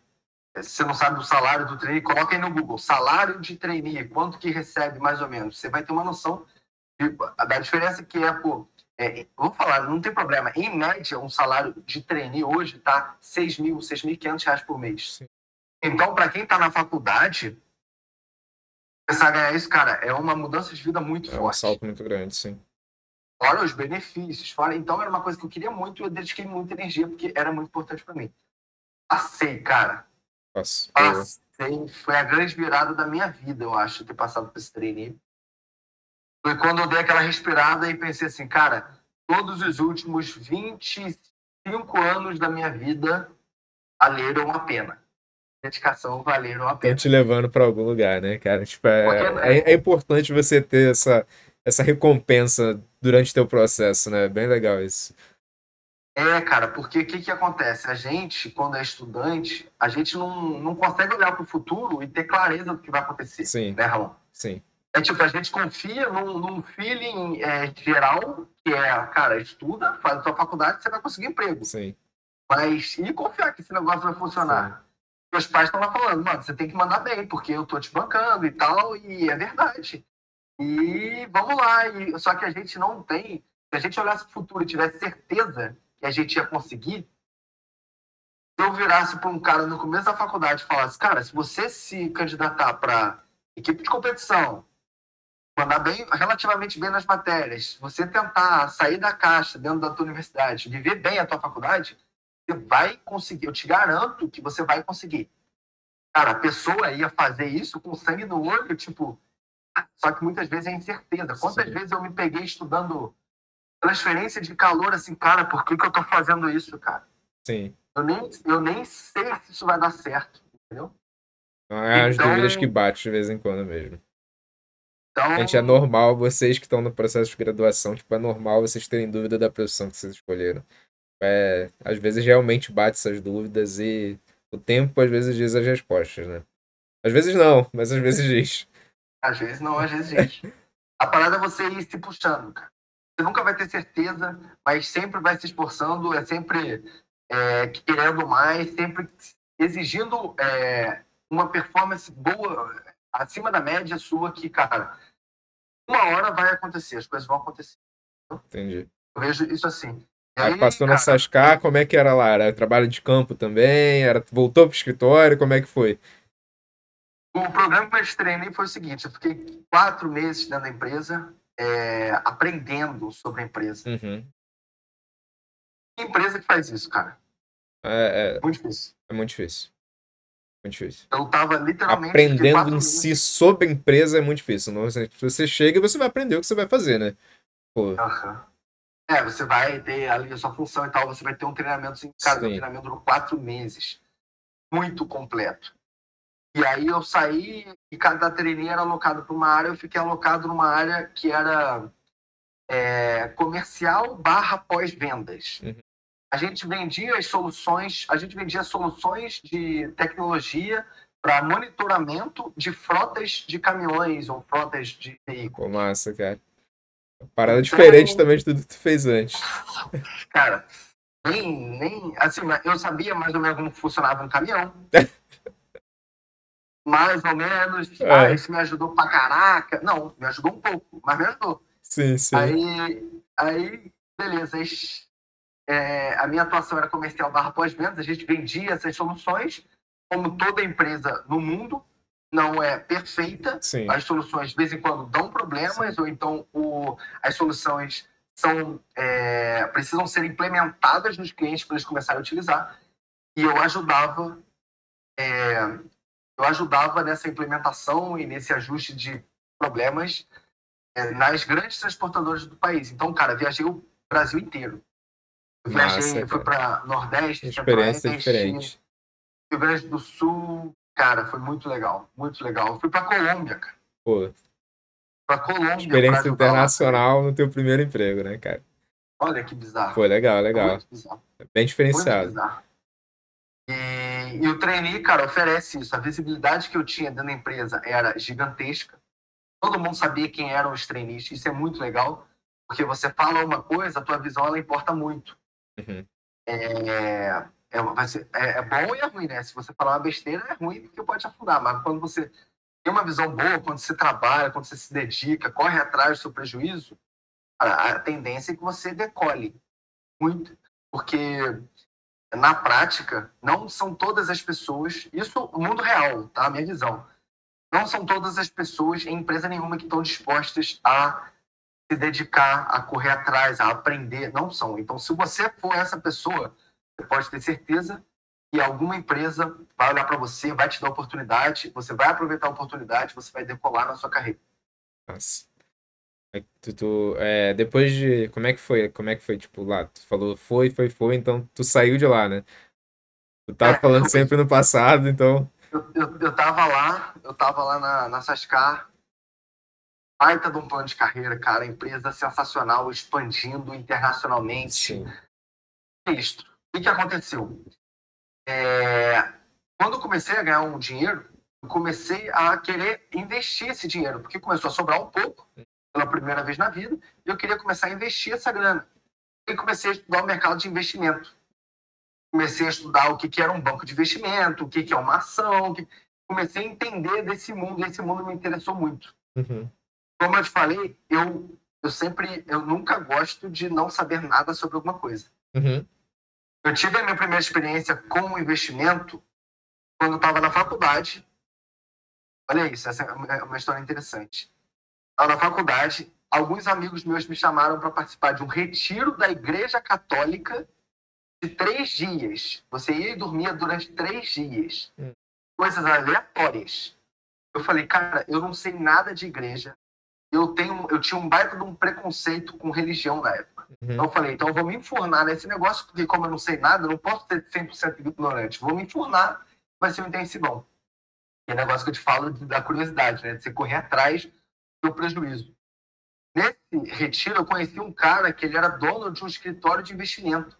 Speaker 2: se você não sabe o salário do trainee, coloca aí no Google, salário de trainee, quanto que recebe mais ou menos. Você vai ter uma noção de, da diferença que é, pô, é, vou falar, não tem problema. Em média, um salário de trainee hoje está 6 mil, 6.500 reais por mês. Sim. Então, para quem está na faculdade, começar a ganhar isso, cara, é uma mudança de vida muito
Speaker 1: é
Speaker 2: forte. É um
Speaker 1: salto muito grande, sim.
Speaker 2: Fora os benefícios, fora... Então, era uma coisa que eu queria muito e eu dediquei muita energia, porque era muito importante para mim. Passei, cara.
Speaker 1: Passei.
Speaker 2: Passei. Foi a grande virada da minha vida, eu acho, ter passado por esse treino. Foi quando eu dei aquela respirada e pensei assim, cara, todos os últimos 25 anos da minha vida valeram a pena. Dedicação valeram a pena.
Speaker 1: Estão te levando para algum lugar, né, cara? Tipo, é, é, é, importante você ter essa, essa recompensa durante teu processo, né? Bem legal isso.
Speaker 2: É, cara, porque o que, que acontece? A gente, quando é estudante, a gente não, não consegue olhar para o futuro e ter clareza do que vai acontecer.
Speaker 1: Sim.
Speaker 2: Né, Ramon?
Speaker 1: Sim.
Speaker 2: É tipo, a gente confia num, num feeling é, geral, que é, cara, estuda, faz a tua faculdade, você vai conseguir emprego.
Speaker 1: Sim.
Speaker 2: Mas e confiar que esse negócio vai funcionar? Meus pais estão lá falando, mano, você tem que mandar bem, porque eu tô te bancando e tal, e é verdade. E vamos lá. E, só que a gente não tem. Se a gente olhasse para o futuro e tivesse certeza que a gente ia conseguir, se eu virasse para um cara no começo da faculdade e falasse, cara, se você se candidatar para equipe de competição, mandar bem, relativamente bem nas matérias, você tentar sair da caixa dentro da tua universidade, viver bem a tua faculdade, vai conseguir. Eu te garanto que você vai conseguir. Cara, a pessoa ia fazer isso com sangue no olho, tipo. Só que muitas vezes é incerteza. Quantas Sim. vezes eu me peguei estudando transferência de calor, assim, cara, por que, que eu tô fazendo isso, cara?
Speaker 1: Sim.
Speaker 2: Eu nem, eu nem sei se isso vai dar certo, entendeu?
Speaker 1: É as então, dúvidas que batem de vez em quando mesmo. Então, Gente, é normal vocês que estão no processo de graduação, tipo, é normal vocês terem dúvida da profissão que vocês escolheram. É, às vezes realmente bate essas dúvidas e o tempo às vezes diz as respostas, né? Às vezes não, mas às vezes diz.
Speaker 2: Às vezes não, às vezes diz. A parada é você ir se puxando, cara. Você nunca vai ter certeza, mas sempre vai se esforçando, é sempre é, querendo mais, sempre exigindo é, uma performance boa, acima da média sua, que, cara, uma hora vai acontecer, as coisas vão acontecer.
Speaker 1: Entendi.
Speaker 2: Eu vejo isso assim.
Speaker 1: Aí, aí, passou na Sascar, como é que era lá? Era trabalho de campo também? Era, voltou pro escritório? Como é que foi?
Speaker 2: O programa que eu treinei foi o seguinte: eu fiquei quatro meses dentro da empresa, é, aprendendo sobre a empresa.
Speaker 1: Uhum.
Speaker 2: Que empresa que faz isso, cara?
Speaker 1: É,
Speaker 2: é, muito difícil.
Speaker 1: É muito difícil. Muito difícil.
Speaker 2: Eu tava literalmente.
Speaker 1: Aprendendo em si sobre a empresa é muito difícil. Não, você chega e você vai aprender o que você vai fazer, né?
Speaker 2: Pô. Uhum. É, você vai ter ali a sua função e tal, você vai ter um treinamento em casa. Um treinamento durou quatro meses. Muito completo. E aí eu saí e cada treininho era alocado para uma área, eu fiquei alocado numa área que era é, comercial barra pós-vendas. Uhum. A gente vendia as soluções, a gente vendia soluções de tecnologia para monitoramento de frotas de caminhões ou frotas de veículos.
Speaker 1: Pô, massa, cara. Parada diferente também de tudo que tu fez antes.
Speaker 2: Cara, nem, nem. Assim, eu sabia mais ou menos como funcionava um caminhão. mais ou menos. É. Ah, isso me ajudou pra caraca. Não, me ajudou um pouco, mas me ajudou.
Speaker 1: Sim, sim.
Speaker 2: Aí, aí beleza. É, a minha atuação era comercial barra pós-vendas. A gente vendia essas soluções, como toda empresa no mundo. Não é perfeita.
Speaker 1: Sim.
Speaker 2: As soluções, de vez em quando, dão problemas, sim. ou então o, as soluções são, é, precisam ser implementadas nos clientes para eles começarem a utilizar. E eu ajudava é, eu ajudava nessa implementação e nesse ajuste de problemas é, nas grandes transportadoras do país. Então, cara, viajei o Brasil inteiro. Eu viajei, Nossa, fui para Nordeste,
Speaker 1: Experiência diferente.
Speaker 2: Rio Grande do Sul, cara, foi muito legal, muito legal. Eu fui para Colômbia, cara.
Speaker 1: Pô.
Speaker 2: Pra Colômbia.
Speaker 1: Experiência internacional lá, no teu primeiro emprego, né, cara?
Speaker 2: Olha que bizarro.
Speaker 1: Pô, legal, legal. Bem diferenciado. Muito bizarro.
Speaker 2: E, e o trainee, cara, oferece isso. A visibilidade que eu tinha dentro da empresa era gigantesca. Todo mundo sabia quem eram os trainees. Isso é muito legal, porque você fala uma coisa, a tua visão ela importa muito.
Speaker 1: Uhum.
Speaker 2: É, é, ser, é, é, bom e é ruim, né? Se você falar uma besteira, é ruim porque pode afundar. Mas quando você tem uma visão boa, quando você trabalha, quando você se dedica, corre atrás do seu prejuízo, a, tendência é que você decole muito. Porque na prática, não são todas as pessoas, isso o mundo real, tá? A minha visão. Não são todas as pessoas em empresa nenhuma que estão dispostas a se dedicar, a correr atrás, a aprender. Não são. Então, se você for essa pessoa, você pode ter certeza que alguma empresa vai olhar para você, vai te dar oportunidade, você vai aproveitar a oportunidade, você vai decolar na sua carreira.
Speaker 1: Nossa. Tu, tu, é, depois de. Como é que foi? Como é que foi, tipo, lá? Tu falou foi, foi, foi, então tu saiu de lá, né? Tu tava é, falando eu, sempre no passado, então.
Speaker 2: Eu, eu, eu tava lá, eu tava lá na, na Sascar. Baita de um plano de carreira, cara. Empresa sensacional, expandindo internacionalmente.
Speaker 1: Sim.
Speaker 2: O que, que aconteceu? É, quando eu comecei a ganhar um dinheiro, eu comecei a querer investir esse dinheiro, porque começou a sobrar um pouco pela primeira vez na vida, e eu queria começar a investir essa grana. E comecei a estudar o mercado de investimento. Comecei a estudar o que, que era um banco de investimento, o que, que é uma ação. Que... Comecei a entender desse mundo, e esse mundo me interessou muito.
Speaker 1: Uhum.
Speaker 2: Como eu te falei, eu, eu sempre, eu nunca gosto de não saber nada sobre alguma coisa.
Speaker 1: Uhum.
Speaker 2: Eu tive a minha primeira experiência com investimento quando eu estava na faculdade. Olha isso, essa é uma história interessante na faculdade, alguns amigos meus me chamaram para participar de um retiro da Igreja Católica de três dias. Você ia e dormia durante três dias. Hum. Coisas aleatórias. Eu falei, cara, eu não sei nada de igreja. Eu tenho, eu tinha um baita de um preconceito com religião na época. Uhum. Então eu falei, então eu vou me enfurnar nesse negócio, porque como eu não sei nada, eu não posso ser 100% ignorante. Vou me enfurnar, vai ser um intensivão. é negócio que eu te falo da curiosidade, né? De você correr atrás do prejuízo. Nesse retiro, eu conheci um cara que ele era dono de um escritório de investimento.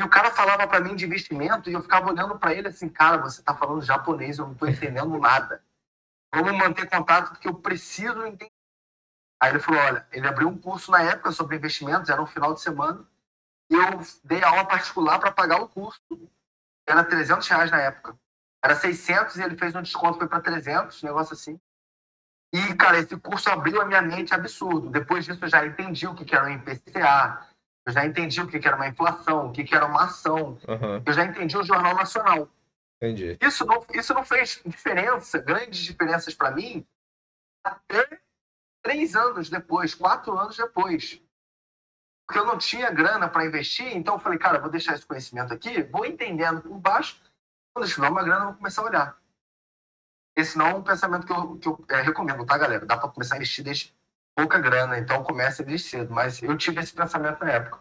Speaker 2: E o cara falava para mim de investimento e eu ficava olhando para ele assim, cara, você tá falando japonês, eu não tô entendendo nada. Vamos manter contato porque eu preciso entender. Aí ele falou, olha, ele abriu um curso na época sobre investimentos, era um final de semana, e eu dei aula particular para pagar o curso. Era 300 reais na época. Era 600 e ele fez um desconto, foi para 300, um negócio assim. E, cara, esse curso abriu a minha mente absurdo. Depois disso, eu já entendi o que era um IPCA, eu já entendi o que era uma inflação, o que era uma ação, uhum. eu já entendi o Jornal Nacional.
Speaker 1: Entendi.
Speaker 2: Isso não, isso não fez diferença, grandes diferenças para mim, até três anos depois, quatro anos depois. Porque eu não tinha grana para investir, então eu falei, cara, vou deixar esse conhecimento aqui, vou entendendo por baixo, quando tiver uma grana, eu vou começar a olhar. Esse não é um pensamento que eu, que eu é, recomendo, tá, galera? Dá para começar a investir desde pouca grana, então começa desde cedo. Mas eu tive esse pensamento na época.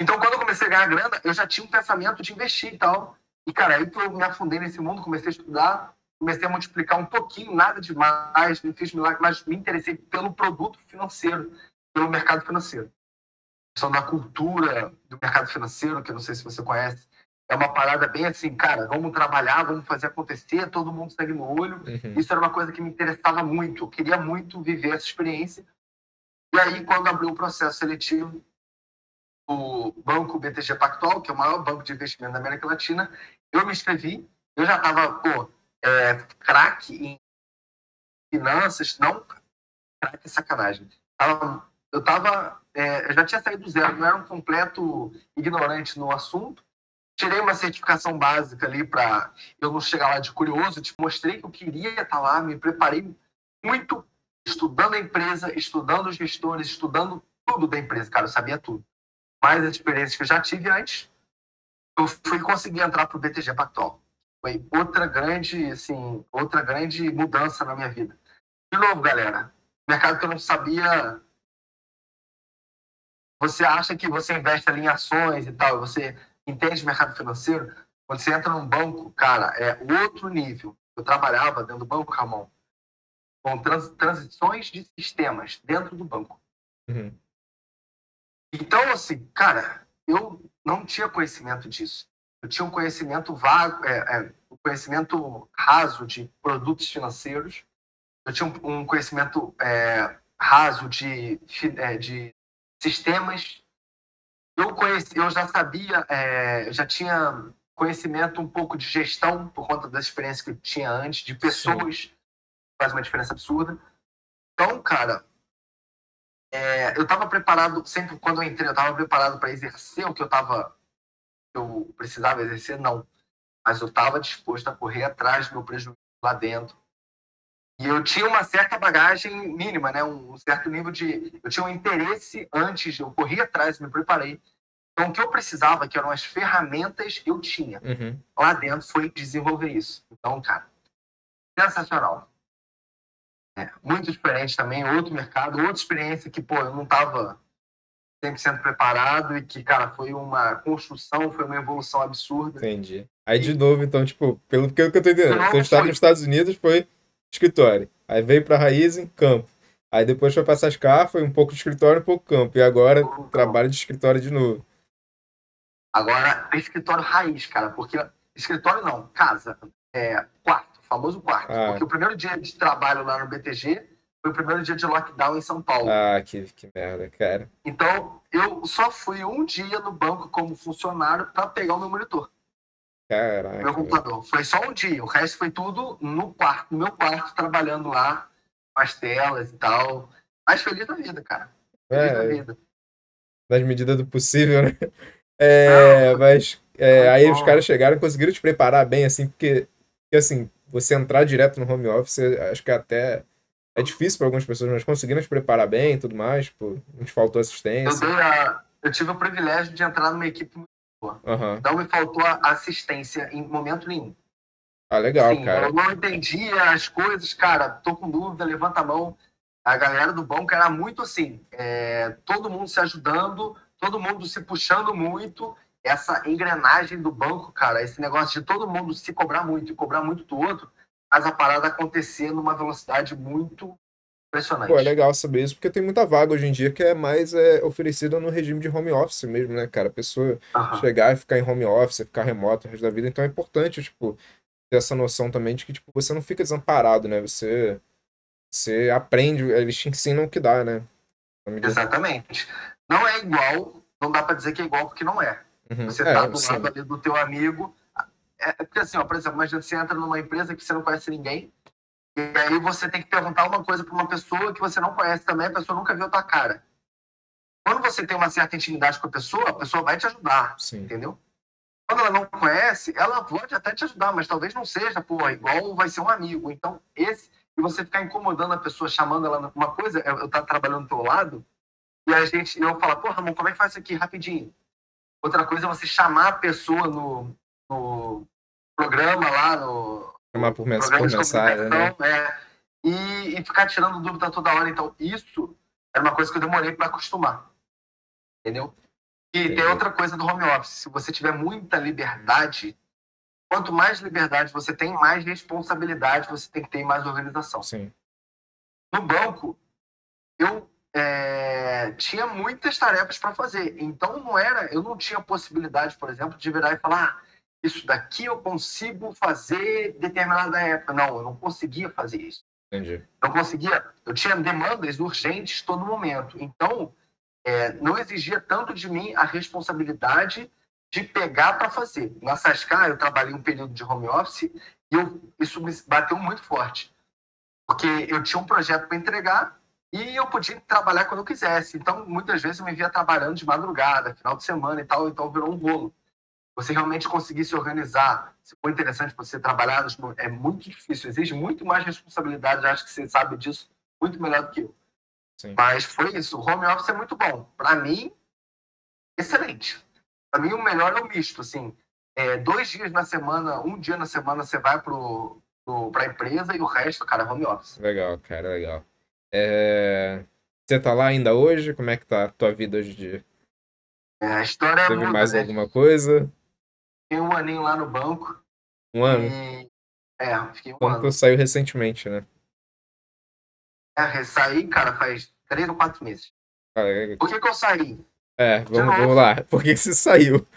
Speaker 2: Então, quando eu comecei a ganhar grana, eu já tinha um pensamento de investir e tal. E, cara, aí que eu me afundei nesse mundo, comecei a estudar, comecei a multiplicar um pouquinho, nada demais, não fiz milagre, mas me interessei pelo produto financeiro, pelo mercado financeiro. A questão da cultura do mercado financeiro, que eu não sei se você conhece, é uma parada bem assim, cara, vamos trabalhar, vamos fazer acontecer, todo mundo segue no olho. Uhum. Isso era uma coisa que me interessava muito, eu queria muito viver essa experiência. E aí, quando abriu o processo seletivo, o banco BTG Pactual, que é o maior banco de investimento da América Latina, eu me inscrevi, eu já estava, pô, é, craque em finanças, não, craque é sacanagem. Eu estava, é, eu já tinha saído do zero, não era um completo ignorante no assunto, tirei uma certificação básica ali para eu não chegar lá de curioso, te mostrei que eu queria estar lá, me preparei muito estudando a empresa, estudando os gestores, estudando tudo da empresa, cara, eu sabia tudo. Mais as experiências que eu já tive antes, eu fui conseguir entrar para o BTG Pactual. Foi outra grande, assim, outra grande mudança na minha vida. De novo, galera, mercado que eu não sabia. Você acha que você investe ali em ações e tal, você entende mercado financeiro, quando você entra num banco, cara, é outro nível. Eu trabalhava dentro do banco, Ramon, com trans, transições de sistemas dentro do banco. Uhum. Então, assim, cara, eu não tinha conhecimento disso. Eu tinha um conhecimento vago, é, é, um conhecimento raso de produtos financeiros. Eu tinha um, um conhecimento é, raso de, é, de sistemas eu conheci, eu já sabia, é, já tinha conhecimento um pouco de gestão por conta das experiências que eu tinha antes, de pessoas, Sim. faz uma diferença absurda. Então, cara, é, eu estava preparado, sempre quando eu entrei, eu estava preparado para exercer o que eu estava, eu precisava exercer, não. Mas eu estava disposto a correr atrás do meu prejuízo lá dentro. E eu tinha uma certa bagagem mínima, né? um certo nível de. Eu tinha um interesse antes, eu corri atrás, me preparei. Então, o que eu precisava, que eram as ferramentas, eu tinha. Uhum. Lá dentro foi desenvolver isso. Então, cara, sensacional. É, muito diferente também, outro mercado, outra experiência que, pô, eu não estava 100% preparado e que, cara, foi uma construção, foi uma evolução absurda.
Speaker 1: Entendi. Aí, de novo, então, tipo, pelo que eu tô entendendo, você estava nos Estados Unidos, foi escritório. Aí veio para raiz em campo. Aí depois foi para Sascar, foi um pouco de escritório, um pouco campo. E agora trabalho de escritório de novo.
Speaker 2: Agora, escritório raiz, cara, porque escritório não, casa, é, quarto, famoso quarto. Ah. Porque o primeiro dia de trabalho lá no BTG foi o primeiro dia de lockdown em São Paulo.
Speaker 1: Ah, que, que merda, cara.
Speaker 2: Então, eu só fui um dia no banco como funcionário para pegar o meu monitor.
Speaker 1: Caraca.
Speaker 2: Meu computador. Foi só um dia. O resto foi tudo no quarto, no meu quarto, trabalhando lá, com as telas e tal. Mas feliz da vida, cara. Feliz é, da vida.
Speaker 1: Nas medidas do possível, né? É, Não, mas é, aí bom. os caras chegaram e conseguiram te preparar bem, assim, porque, porque, assim, você entrar direto no home office, acho que até é difícil para algumas pessoas, mas conseguiram se preparar bem e tudo mais, tipo, não te faltou assistência.
Speaker 2: Eu, a, eu, tive o privilégio de entrar numa equipe muito boa.
Speaker 1: Uhum.
Speaker 2: Não me faltou assistência em momento nenhum.
Speaker 1: Ah, legal, Sim, cara.
Speaker 2: Eu não entendia as coisas, cara, tô com dúvida, levanta a mão. A galera do banco era muito assim, é, todo mundo se ajudando, todo mundo se puxando muito. Essa engrenagem do banco, cara, esse negócio de todo mundo se cobrar muito e cobrar muito do outro, faz a parada acontecer numa velocidade muito impressionante.
Speaker 1: Pô, é legal saber isso, porque tem muita vaga hoje em dia que é mais é, oferecida no regime de home office mesmo, né, cara? A pessoa uhum. chegar e ficar em home office, ficar remoto o resto da vida, então é importante, tipo, ter essa noção também de que tipo, você não fica desamparado, né? Você, você aprende, eles te ensinam o que dá, né?
Speaker 2: Exatamente. Não é igual, não dá para dizer que é igual porque não é. Uhum. Você é, tá do sim. lado ali do teu amigo. É, é porque assim, ó, por exemplo, imagina você entra numa empresa que você não conhece ninguém, e aí você tem que perguntar uma coisa para uma pessoa que você não conhece também, a pessoa nunca viu a tua cara. Quando você tem uma certa intimidade com a pessoa, a pessoa vai te ajudar, sim. entendeu? Quando ela não conhece, ela pode até te ajudar, mas talvez não seja, pô, igual vai ser um amigo. Então, esse, e você ficar incomodando a pessoa, chamando ela uma coisa, eu, eu tá trabalhando do teu lado, e a gente, eu falo, pô, Ramon, como é que faz isso aqui rapidinho? Outra coisa é você chamar a pessoa no, no programa lá, no.
Speaker 1: Chamar por, mens por mensagem, né?
Speaker 2: É, e, e ficar tirando dúvida toda hora. Então, isso é uma coisa que eu demorei para acostumar. Entendeu? E tem outra coisa do home office. Se você tiver muita liberdade, quanto mais liberdade você tem, mais responsabilidade você tem que ter mais organização.
Speaker 1: Sim.
Speaker 2: No banco, eu é, tinha muitas tarefas para fazer. Então não era, eu não tinha possibilidade, por exemplo, de virar e falar, ah, isso daqui eu consigo fazer determinada época. Não, eu não conseguia fazer isso.
Speaker 1: Entendi.
Speaker 2: Não conseguia. Eu tinha demandas urgentes todo momento. Então é, não exigia tanto de mim a responsabilidade de pegar para fazer. Na Sascar, eu trabalhei um período de home office e eu, isso me bateu muito forte. Porque eu tinha um projeto para entregar e eu podia trabalhar quando eu quisesse. Então, muitas vezes eu me via trabalhando de madrugada, final de semana e tal, então virou um rolo. Você realmente conseguir se organizar, se for interessante você trabalhar, é muito difícil, exige muito mais responsabilidade, acho que você sabe disso muito melhor do que eu. Sim. Mas foi isso, o home office é muito bom. Para mim, excelente. Para mim, o melhor é o misto, assim, é, dois dias na semana, um dia na semana você vai para a empresa e o resto, cara, home office.
Speaker 1: Legal, cara, legal. É... Você tá lá ainda hoje? Como é que tá a tua vida hoje em dia?
Speaker 2: É, a história é
Speaker 1: Teve mais né? alguma coisa?
Speaker 2: Fiquei um aninho lá no banco.
Speaker 1: Um ano?
Speaker 2: E... É, fiquei um
Speaker 1: Quando
Speaker 2: ano.
Speaker 1: saiu recentemente, né?
Speaker 2: É, saí, cara, faz três ou quatro meses.
Speaker 1: Ah, é...
Speaker 2: Por que, que eu saí?
Speaker 1: É, vamos, vamos lá. Por que você saiu?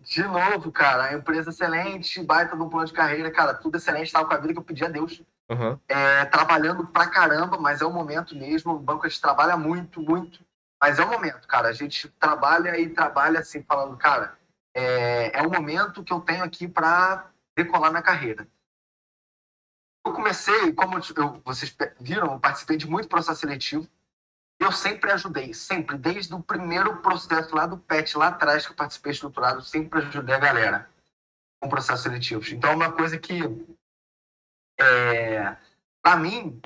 Speaker 2: De novo, cara, a empresa excelente, baita de um plano de carreira, cara, tudo excelente, tava com a vida que eu pedi a Deus.
Speaker 1: Uhum.
Speaker 2: É, trabalhando pra caramba, mas é o momento mesmo. O banco a gente trabalha muito, muito. Mas é o momento, cara. A gente trabalha e trabalha assim, falando, cara, é, é o momento que eu tenho aqui para decolar na carreira. Eu comecei, como eu, vocês viram, eu participei de muito processo seletivo. Eu sempre ajudei, sempre, desde o primeiro processo lá do PET, lá atrás, que eu participei estruturado, sempre ajudei a galera com processos seletivos. Então, é uma coisa que é, para mim,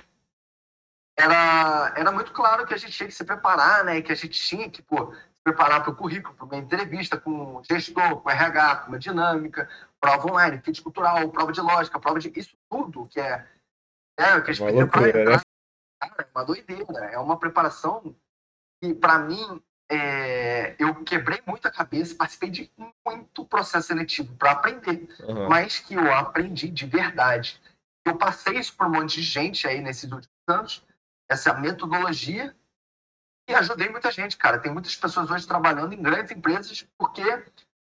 Speaker 2: era, era muito claro que a gente tinha que se preparar, né? Que a gente tinha que pô, preparar para o currículo, para uma entrevista com o gestor, com o RH, com uma dinâmica, prova online, fit cultural, prova de lógica, prova de. Isso tudo que é. É, que a gente
Speaker 1: precisa para entrar. Né?
Speaker 2: é uma doideira. É uma preparação que, para mim, é, eu quebrei muito a cabeça, participei de muito processo seletivo para aprender, uhum. mas que eu aprendi de verdade. Eu passei isso para um monte de gente aí nesses últimos anos, essa metodologia, e ajudei muita gente, cara. Tem muitas pessoas hoje trabalhando em grandes empresas, porque,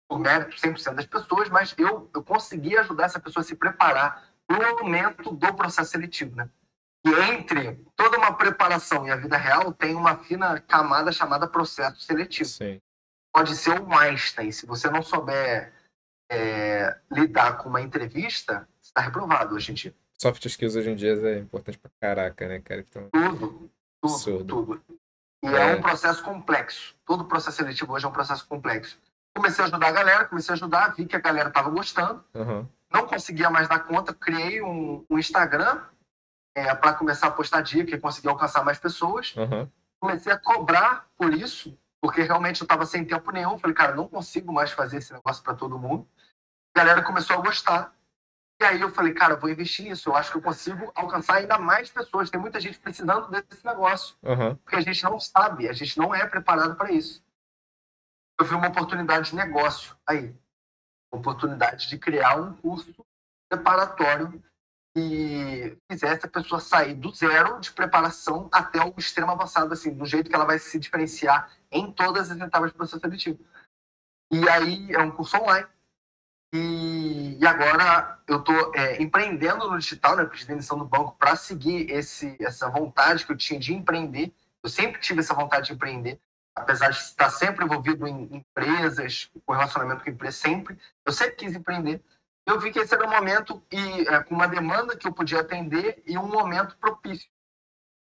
Speaker 2: por mérito 100% das pessoas, mas eu, eu consegui ajudar essa pessoa a se preparar para o momento do processo seletivo, né? E entre toda uma preparação e a vida real, tem uma fina camada chamada processo seletivo.
Speaker 1: Sim.
Speaker 2: Pode ser um Einstein. Se você não souber é, lidar com uma entrevista, você está reprovado hoje em dia
Speaker 1: soft skills hoje em dia é importante pra caraca, né, cara? Então,
Speaker 2: tudo, tudo, absurdo. tudo. E é. é. um processo complexo. Todo processo seletivo hoje é um processo complexo. Comecei a ajudar a galera, comecei a ajudar, vi que a galera tava gostando.
Speaker 1: Uhum.
Speaker 2: Não conseguia mais dar conta, criei um, um Instagram é, para começar a postar dica e conseguir alcançar mais pessoas.
Speaker 1: Uhum.
Speaker 2: Comecei a cobrar por isso, porque realmente eu estava sem tempo nenhum. Falei, cara, não consigo mais fazer esse negócio para todo mundo. A galera começou a gostar. E aí eu falei, cara, vou investir nisso. Eu acho que eu consigo alcançar ainda mais pessoas. Tem muita gente precisando desse negócio.
Speaker 1: Uhum.
Speaker 2: Porque a gente não sabe, a gente não é preparado para isso. Eu vi uma oportunidade de negócio aí. Oportunidade de criar um curso preparatório que fizesse a pessoa sair do zero de preparação até o extremo avançado, assim, do jeito que ela vai se diferenciar em todas as etapas do processo seletivo. E aí é um curso online e, e agora eu estou é, empreendendo no digital, né? Pedi demissão do banco para seguir esse, essa vontade que eu tinha de empreender. Eu sempre tive essa vontade de empreender, apesar de estar sempre envolvido em empresas, com relacionamento com empresas, sempre. Eu sempre quis empreender. Eu vi que esse era o momento e é, com uma demanda que eu podia atender e um momento propício.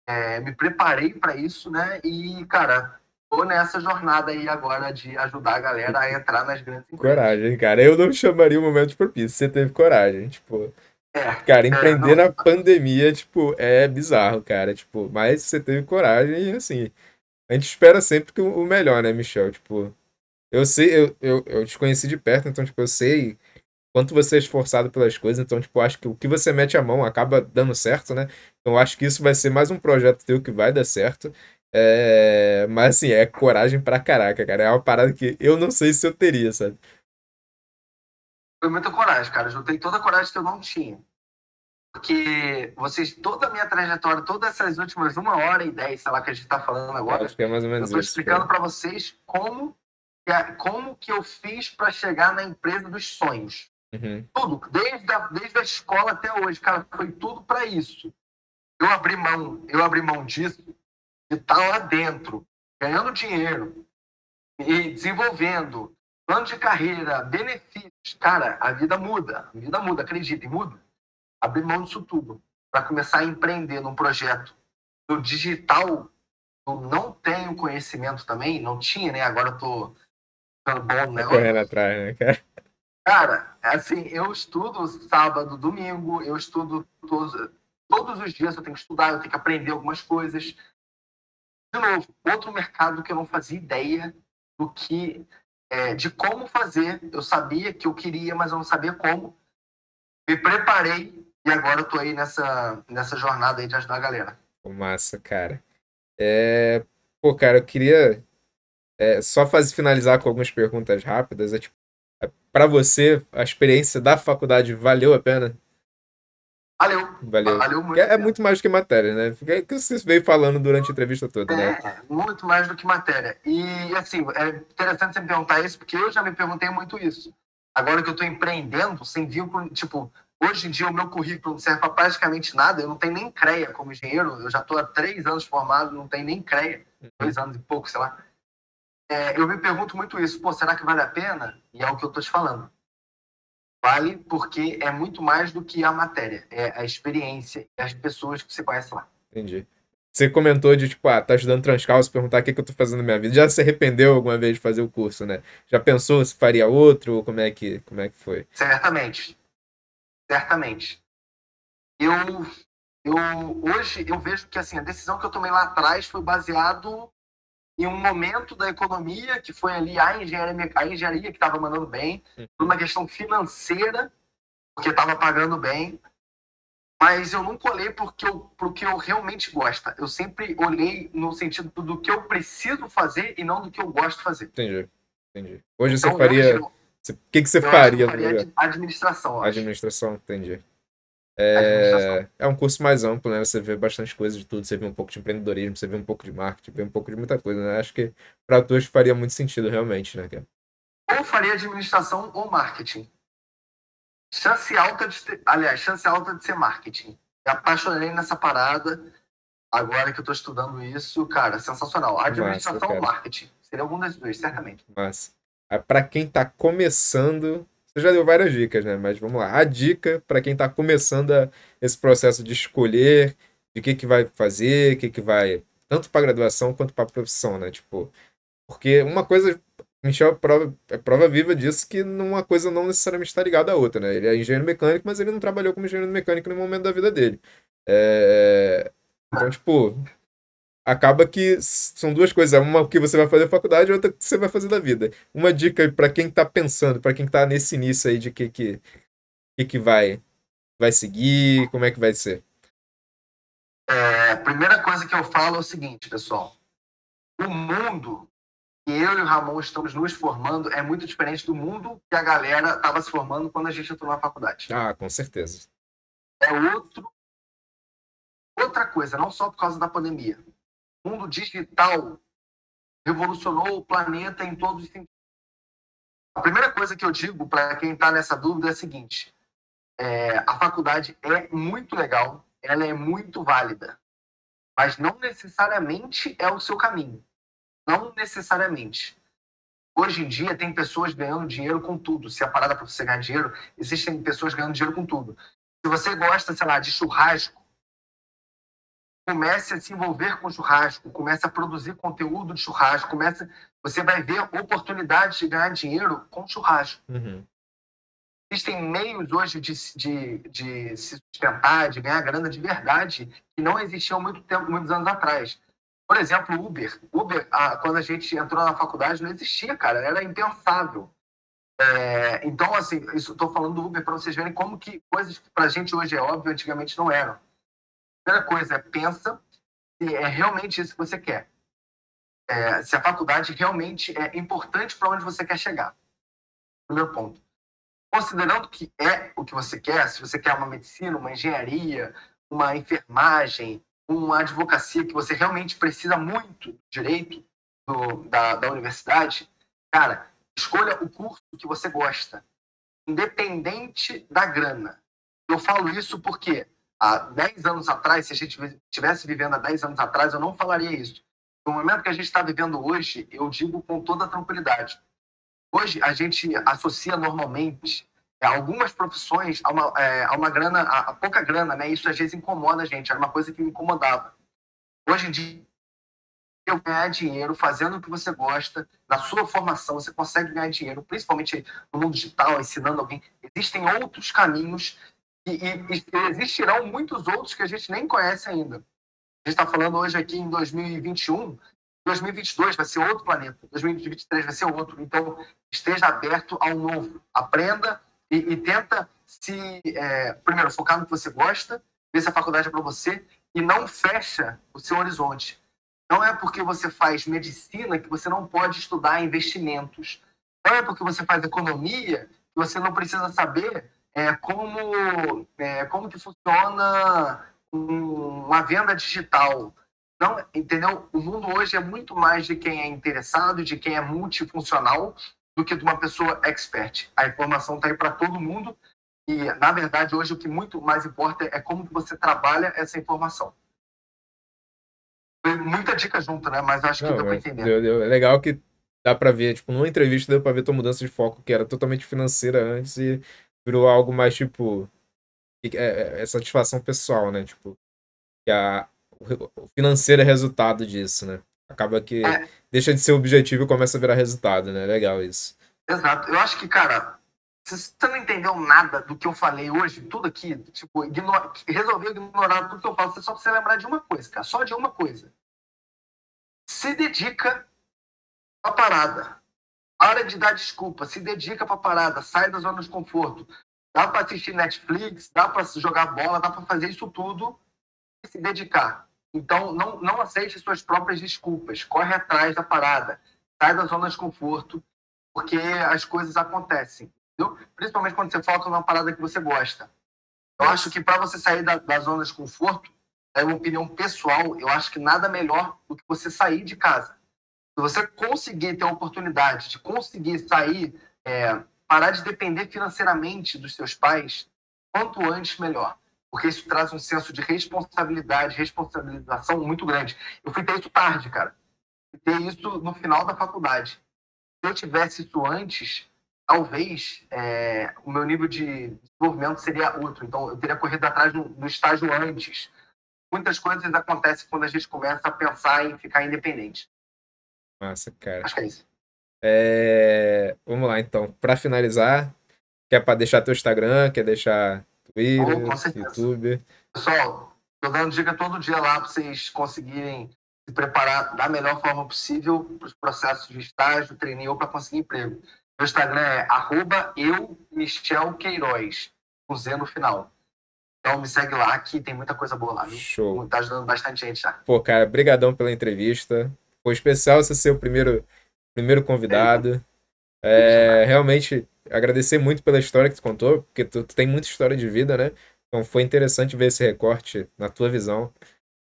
Speaker 2: É, me preparei para isso, né? E, cara, tô nessa jornada aí agora de ajudar a galera a entrar nas grandes
Speaker 1: empresas. Coragem, cara. Eu não chamaria o momento propício. Você teve coragem, tipo. É, cara, é, empreender é, não... na pandemia, tipo, é bizarro, cara. Tipo, mas você teve coragem e assim. A gente espera sempre que o melhor, né, Michel? Tipo, eu sei, eu, eu, eu te conheci de perto, então, tipo, eu sei quanto você é esforçado pelas coisas, então, tipo, acho que o que você mete a mão acaba dando certo, né? Então, acho que isso vai ser mais um projeto teu que vai dar certo. É... Mas assim, é coragem pra caraca, cara. É uma parada que eu não sei se eu teria, sabe?
Speaker 2: Foi muita coragem, cara. Eu juntei toda a coragem que eu não tinha. Porque vocês, toda a minha trajetória, todas essas últimas uma hora e dez, sei lá, que a gente tá falando agora.
Speaker 1: Acho que é mais ou menos
Speaker 2: eu tô explicando para vocês como, como que eu fiz para chegar na empresa dos sonhos.
Speaker 1: Uhum.
Speaker 2: Tudo, desde a, desde a escola até hoje, cara, foi tudo para isso. Eu abri mão, eu abri mão disso de estar tá lá dentro, ganhando dinheiro e desenvolvendo plano de carreira, benefícios. Cara, a vida muda, a vida muda, acreditem, muda. Abrir mão disso tudo para começar a empreender num projeto no digital. Eu não tenho conhecimento também, não tinha, né? Agora eu tô ficando bom no negócio.
Speaker 1: Correndo atrás, né, cara?
Speaker 2: Cara, assim, eu estudo sábado, domingo, eu estudo todos, todos os dias, eu tenho que estudar, eu tenho que aprender algumas coisas de novo, outro mercado que eu não fazia ideia do que é, de como fazer. Eu sabia que eu queria, mas eu não sabia como. Me preparei e agora eu tô aí nessa, nessa jornada aí de ajudar a galera.
Speaker 1: Massa, cara. É... Pô, cara, eu queria é, só fazer, finalizar com algumas perguntas rápidas. É, tipo, é, para você, a experiência da faculdade valeu a pena?
Speaker 2: Valeu.
Speaker 1: Valeu.
Speaker 2: Valeu muito.
Speaker 1: É, é, muito mais do que matéria, né? É que você veio falando durante a entrevista toda, né?
Speaker 2: É, muito mais do que matéria. E, assim, é interessante você me perguntar isso, porque eu já me perguntei muito isso. Agora que eu estou empreendendo, sem vínculo, tipo, hoje em dia o meu currículo não serve para praticamente nada, eu não tenho nem CREA como engenheiro, eu já estou há três anos formado, não tenho nem CREA, uhum. dois anos e pouco, sei lá. É, eu me pergunto muito isso, pô, será que vale a pena? E é o que eu estou te falando vale porque é muito mais do que a matéria, é a experiência e as pessoas que você conhece lá.
Speaker 1: Entendi. Você comentou de, tipo, ah, tá estudando Transcal, se perguntar o que, que eu tô fazendo na minha vida. Já se arrependeu alguma vez de fazer o curso, né? Já pensou se faria outro ou como é que, como é que foi?
Speaker 2: Certamente. Certamente. Eu, eu, hoje, eu vejo que, assim, a decisão que eu tomei lá atrás foi baseado em um momento da economia, que foi ali a engenharia, a engenharia que estava mandando bem, por uhum. uma questão financeira, porque estava pagando bem, mas eu nunca olhei porque eu, porque eu realmente gosto. Eu sempre olhei no sentido do que eu preciso fazer e não do que eu gosto de fazer.
Speaker 1: Entendi, entendi. Hoje então, você faria... O que, que você faria?
Speaker 2: faria administração.
Speaker 1: Administração, entendi. É, é um curso mais amplo, né? Você vê bastante coisa de tudo. Você vê um pouco de empreendedorismo, você vê um pouco de marketing, vê um pouco de muita coisa, né? Acho que para tu faria muito sentido, realmente, né?
Speaker 2: Ou faria administração ou marketing. Chance alta de ter, aliás, chance alta de ser marketing. Me apaixonei nessa parada. Agora que eu tô estudando isso, cara, sensacional. Administração ou marketing. Seria algum das duas, certamente.
Speaker 1: Mas, para quem tá começando você já deu várias dicas, né? Mas vamos lá. A dica para quem está começando a, esse processo de escolher de que que vai fazer, que que vai tanto para graduação quanto para profissão, né? Tipo, porque uma coisa Michel é prova, é prova viva disso que uma coisa não necessariamente está ligada à outra, né? Ele é engenheiro mecânico, mas ele não trabalhou como engenheiro mecânico no momento da vida dele. É... Então, tipo, acaba que são duas coisas. Uma que você vai fazer faculdade e outra que você vai fazer da vida. Uma dica para quem está pensando, para quem está nesse início aí de que que, que, que vai, vai seguir, como é que vai ser.
Speaker 2: É, a primeira coisa que eu falo é o seguinte, pessoal. O mundo que eu e o Ramon estamos nos formando é muito diferente do mundo que a galera estava se formando quando a gente entrou na faculdade.
Speaker 1: Ah, com certeza.
Speaker 2: É outro, outra coisa, não só por causa da pandemia. Mundo digital revolucionou o planeta em todos os sentidos. A primeira coisa que eu digo para quem está nessa dúvida é a seguinte: é, a faculdade é muito legal, ela é muito válida, mas não necessariamente é o seu caminho. Não necessariamente. Hoje em dia tem pessoas ganhando dinheiro com tudo. Se a parada para você ganhar dinheiro, existem pessoas ganhando dinheiro com tudo. Se você gosta, sei lá, de churrasco, comece a se envolver com churrasco, comece a produzir conteúdo de churrasco, comece, você vai ver oportunidades de ganhar dinheiro com churrasco.
Speaker 1: Uhum.
Speaker 2: Existem meios hoje de, de, de se sustentar, de ganhar grana de verdade, que não existiam muito tempo, muitos anos atrás. Por exemplo, Uber. Uber, ah, quando a gente entrou na faculdade, não existia, cara. Era impensável. É, então, assim, estou falando do Uber para vocês verem como que coisas que para a gente hoje é óbvio, antigamente não eram. Primeira coisa é pensa se é realmente isso que você quer. É, se a faculdade realmente é importante para onde você quer chegar. Primeiro ponto. Considerando que é o que você quer, se você quer uma medicina, uma engenharia, uma enfermagem, uma advocacia que você realmente precisa muito do direito do, da, da universidade, cara, escolha o curso que você gosta, independente da grana. Eu falo isso porque há 10 anos atrás, se a gente estivesse vivendo há 10 anos atrás, eu não falaria isso. No momento que a gente está vivendo hoje, eu digo com toda tranquilidade. Hoje, a gente associa normalmente é, algumas profissões a uma, é, a uma grana, a, a, pouca grana, né? Isso às vezes incomoda a gente, era uma coisa que me incomodava. Hoje em dia, eu ganhar dinheiro fazendo o que você gosta, na sua formação, você consegue ganhar dinheiro, principalmente no mundo digital, ensinando alguém. Existem outros caminhos e, e, e existirão muitos outros que a gente nem conhece ainda. A gente está falando hoje aqui em 2021, 2022 vai ser outro planeta, 2023 vai ser outro. Então, esteja aberto ao novo. Aprenda e, e tenta se, é, primeiro, focar no que você gosta, ver se a faculdade é para você e não fecha o seu horizonte. Não é porque você faz medicina que você não pode estudar investimentos. Não é porque você faz economia que você não precisa saber é, como, é, como que funciona uma venda digital. Não, entendeu? O mundo hoje é muito mais de quem é interessado, de quem é multifuncional, do que de uma pessoa expert. A informação está aí para todo mundo e, na verdade, hoje o que muito mais importa é como você trabalha essa informação. Muita dica junto, né? Mas acho que Não, deu para entender. Deu,
Speaker 1: deu. É legal que dá para ver, tipo, numa entrevista deu para ver tua mudança de foco, que era totalmente financeira antes e virou algo mais, tipo, é, é, é satisfação pessoal, né? Tipo, que a, o financeiro é resultado disso, né? Acaba que é. deixa de ser objetivo e começa a virar resultado, né? Legal isso.
Speaker 2: Exato. Eu acho que, cara, se você não entendeu nada do que eu falei hoje, tudo aqui, tipo, ignora, resolveu ignorar tudo que eu falo, você só precisa lembrar de uma coisa, cara, só de uma coisa. Se dedica pra parada. Para de dar desculpa, se dedica pra parada, sai da zona de conforto. Dá para assistir Netflix, dá para jogar bola, dá para fazer isso tudo e se dedicar. Então, não, não aceite suas próprias desculpas. Corre atrás da parada. Sai da zona de conforto, porque as coisas acontecem. Entendeu? Principalmente quando você foca numa parada que você gosta. Eu acho que para você sair da, da zona de conforto, é uma opinião pessoal, eu acho que nada melhor do que você sair de casa. Se você conseguir ter a oportunidade de conseguir sair, é, parar de depender financeiramente dos seus pais, quanto antes, melhor porque isso traz um senso de responsabilidade, responsabilização muito grande. Eu fui ter isso tarde, cara. Fui ter isso no final da faculdade. Se eu tivesse isso antes, talvez é, o meu nível de desenvolvimento seria outro. Então, eu teria corrido atrás do, do estágio antes. Muitas coisas acontecem quando a gente começa a pensar em ficar independente.
Speaker 1: Massa, cara.
Speaker 2: Acho que é isso.
Speaker 1: É... Vamos lá, então. Para finalizar, quer para deixar teu Instagram, quer deixar Twitter, oh, YouTube?
Speaker 2: Pessoal, tô dando dica todo dia lá para vocês conseguirem se preparar da melhor forma possível para os processos de estágio, treininho ou para conseguir emprego. Meu Instagram é arroba eu, Michel Queiroz, com Z no final. Então me segue lá que tem muita coisa boa lá. Viu?
Speaker 1: Show.
Speaker 2: Tá ajudando bastante gente já.
Speaker 1: Pô, cara, brigadão pela entrevista. Foi especial você ser o primeiro, primeiro convidado. É, realmente, agradecer muito pela história que tu contou, porque tu, tu, tem muita história de vida, né? Então foi interessante ver esse recorte na tua visão.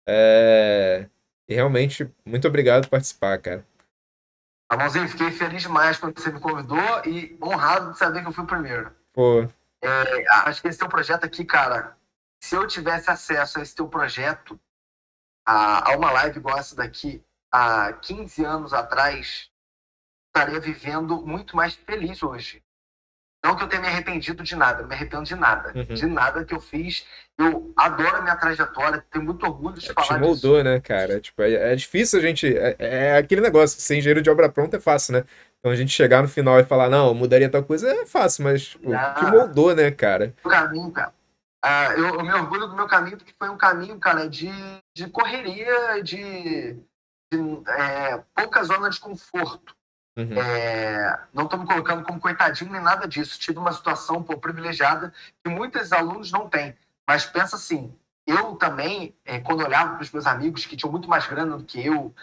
Speaker 1: É, e realmente, muito obrigado por participar, cara.
Speaker 2: Amãozinho, fiquei feliz demais quando você me convidou e honrado de saber que eu fui o primeiro.
Speaker 1: Pô.
Speaker 2: É, acho que esse teu projeto aqui, cara, se eu tivesse acesso a esse teu projeto, a, a uma live igual essa daqui, há 15 anos atrás, estaria vivendo muito mais feliz hoje. Não que eu tenha me arrependido de nada, me arrependo de nada. Uhum. De nada que eu fiz. Eu adoro a minha trajetória, tenho muito orgulho de é, falar
Speaker 1: te moldou,
Speaker 2: disso.
Speaker 1: né, cara? Tipo, é, é difícil a gente. É, é, aquele negócio, ser engenheiro de obra pronta é fácil, né? Então a gente chegar no final e falar, não, mudaria tal coisa é fácil, mas tipo, ah, que moldou, né, cara?
Speaker 2: O caminho, cara. Ah, eu, eu me orgulho do meu caminho, porque foi um caminho, cara, de, de correria, de é, pouca zona de conforto. Uhum. É, não estou me colocando como coitadinho nem nada disso. Tive uma situação pô, privilegiada que muitos alunos não têm. Mas pensa assim, eu também, é, quando olhava para os meus amigos que tinham muito mais grana do que eu,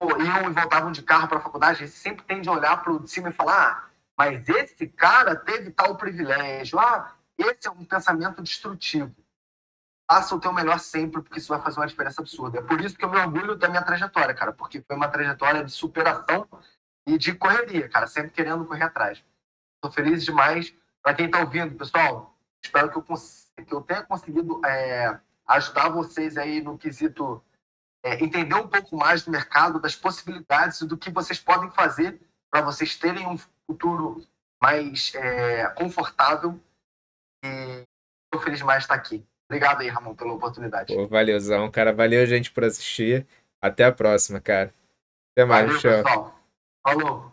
Speaker 2: iam e voltavam de carro para a faculdade, eles sempre tende a olhar para o de cima e falar: ah, mas esse cara teve tal privilégio. Ah, esse é um pensamento destrutivo. Faça o teu melhor sempre, porque isso vai fazer uma diferença absurda. É por isso que eu me orgulho da minha trajetória, cara, porque foi uma trajetória de superação e de correria, cara, sempre querendo correr atrás. Estou feliz demais. Para quem está ouvindo, pessoal, espero que eu, que eu tenha conseguido é, ajudar vocês aí no quesito é, entender um pouco mais do mercado, das possibilidades do que vocês podem fazer para vocês terem um futuro mais é, confortável. E estou feliz demais de estar aqui. Obrigado aí, Ramon, pela oportunidade.
Speaker 1: Pô, valeuzão, cara. Valeu, gente, por assistir. Até a próxima, cara. Até mais,
Speaker 2: Valeu,
Speaker 1: tchau.
Speaker 2: Pessoal. Falou.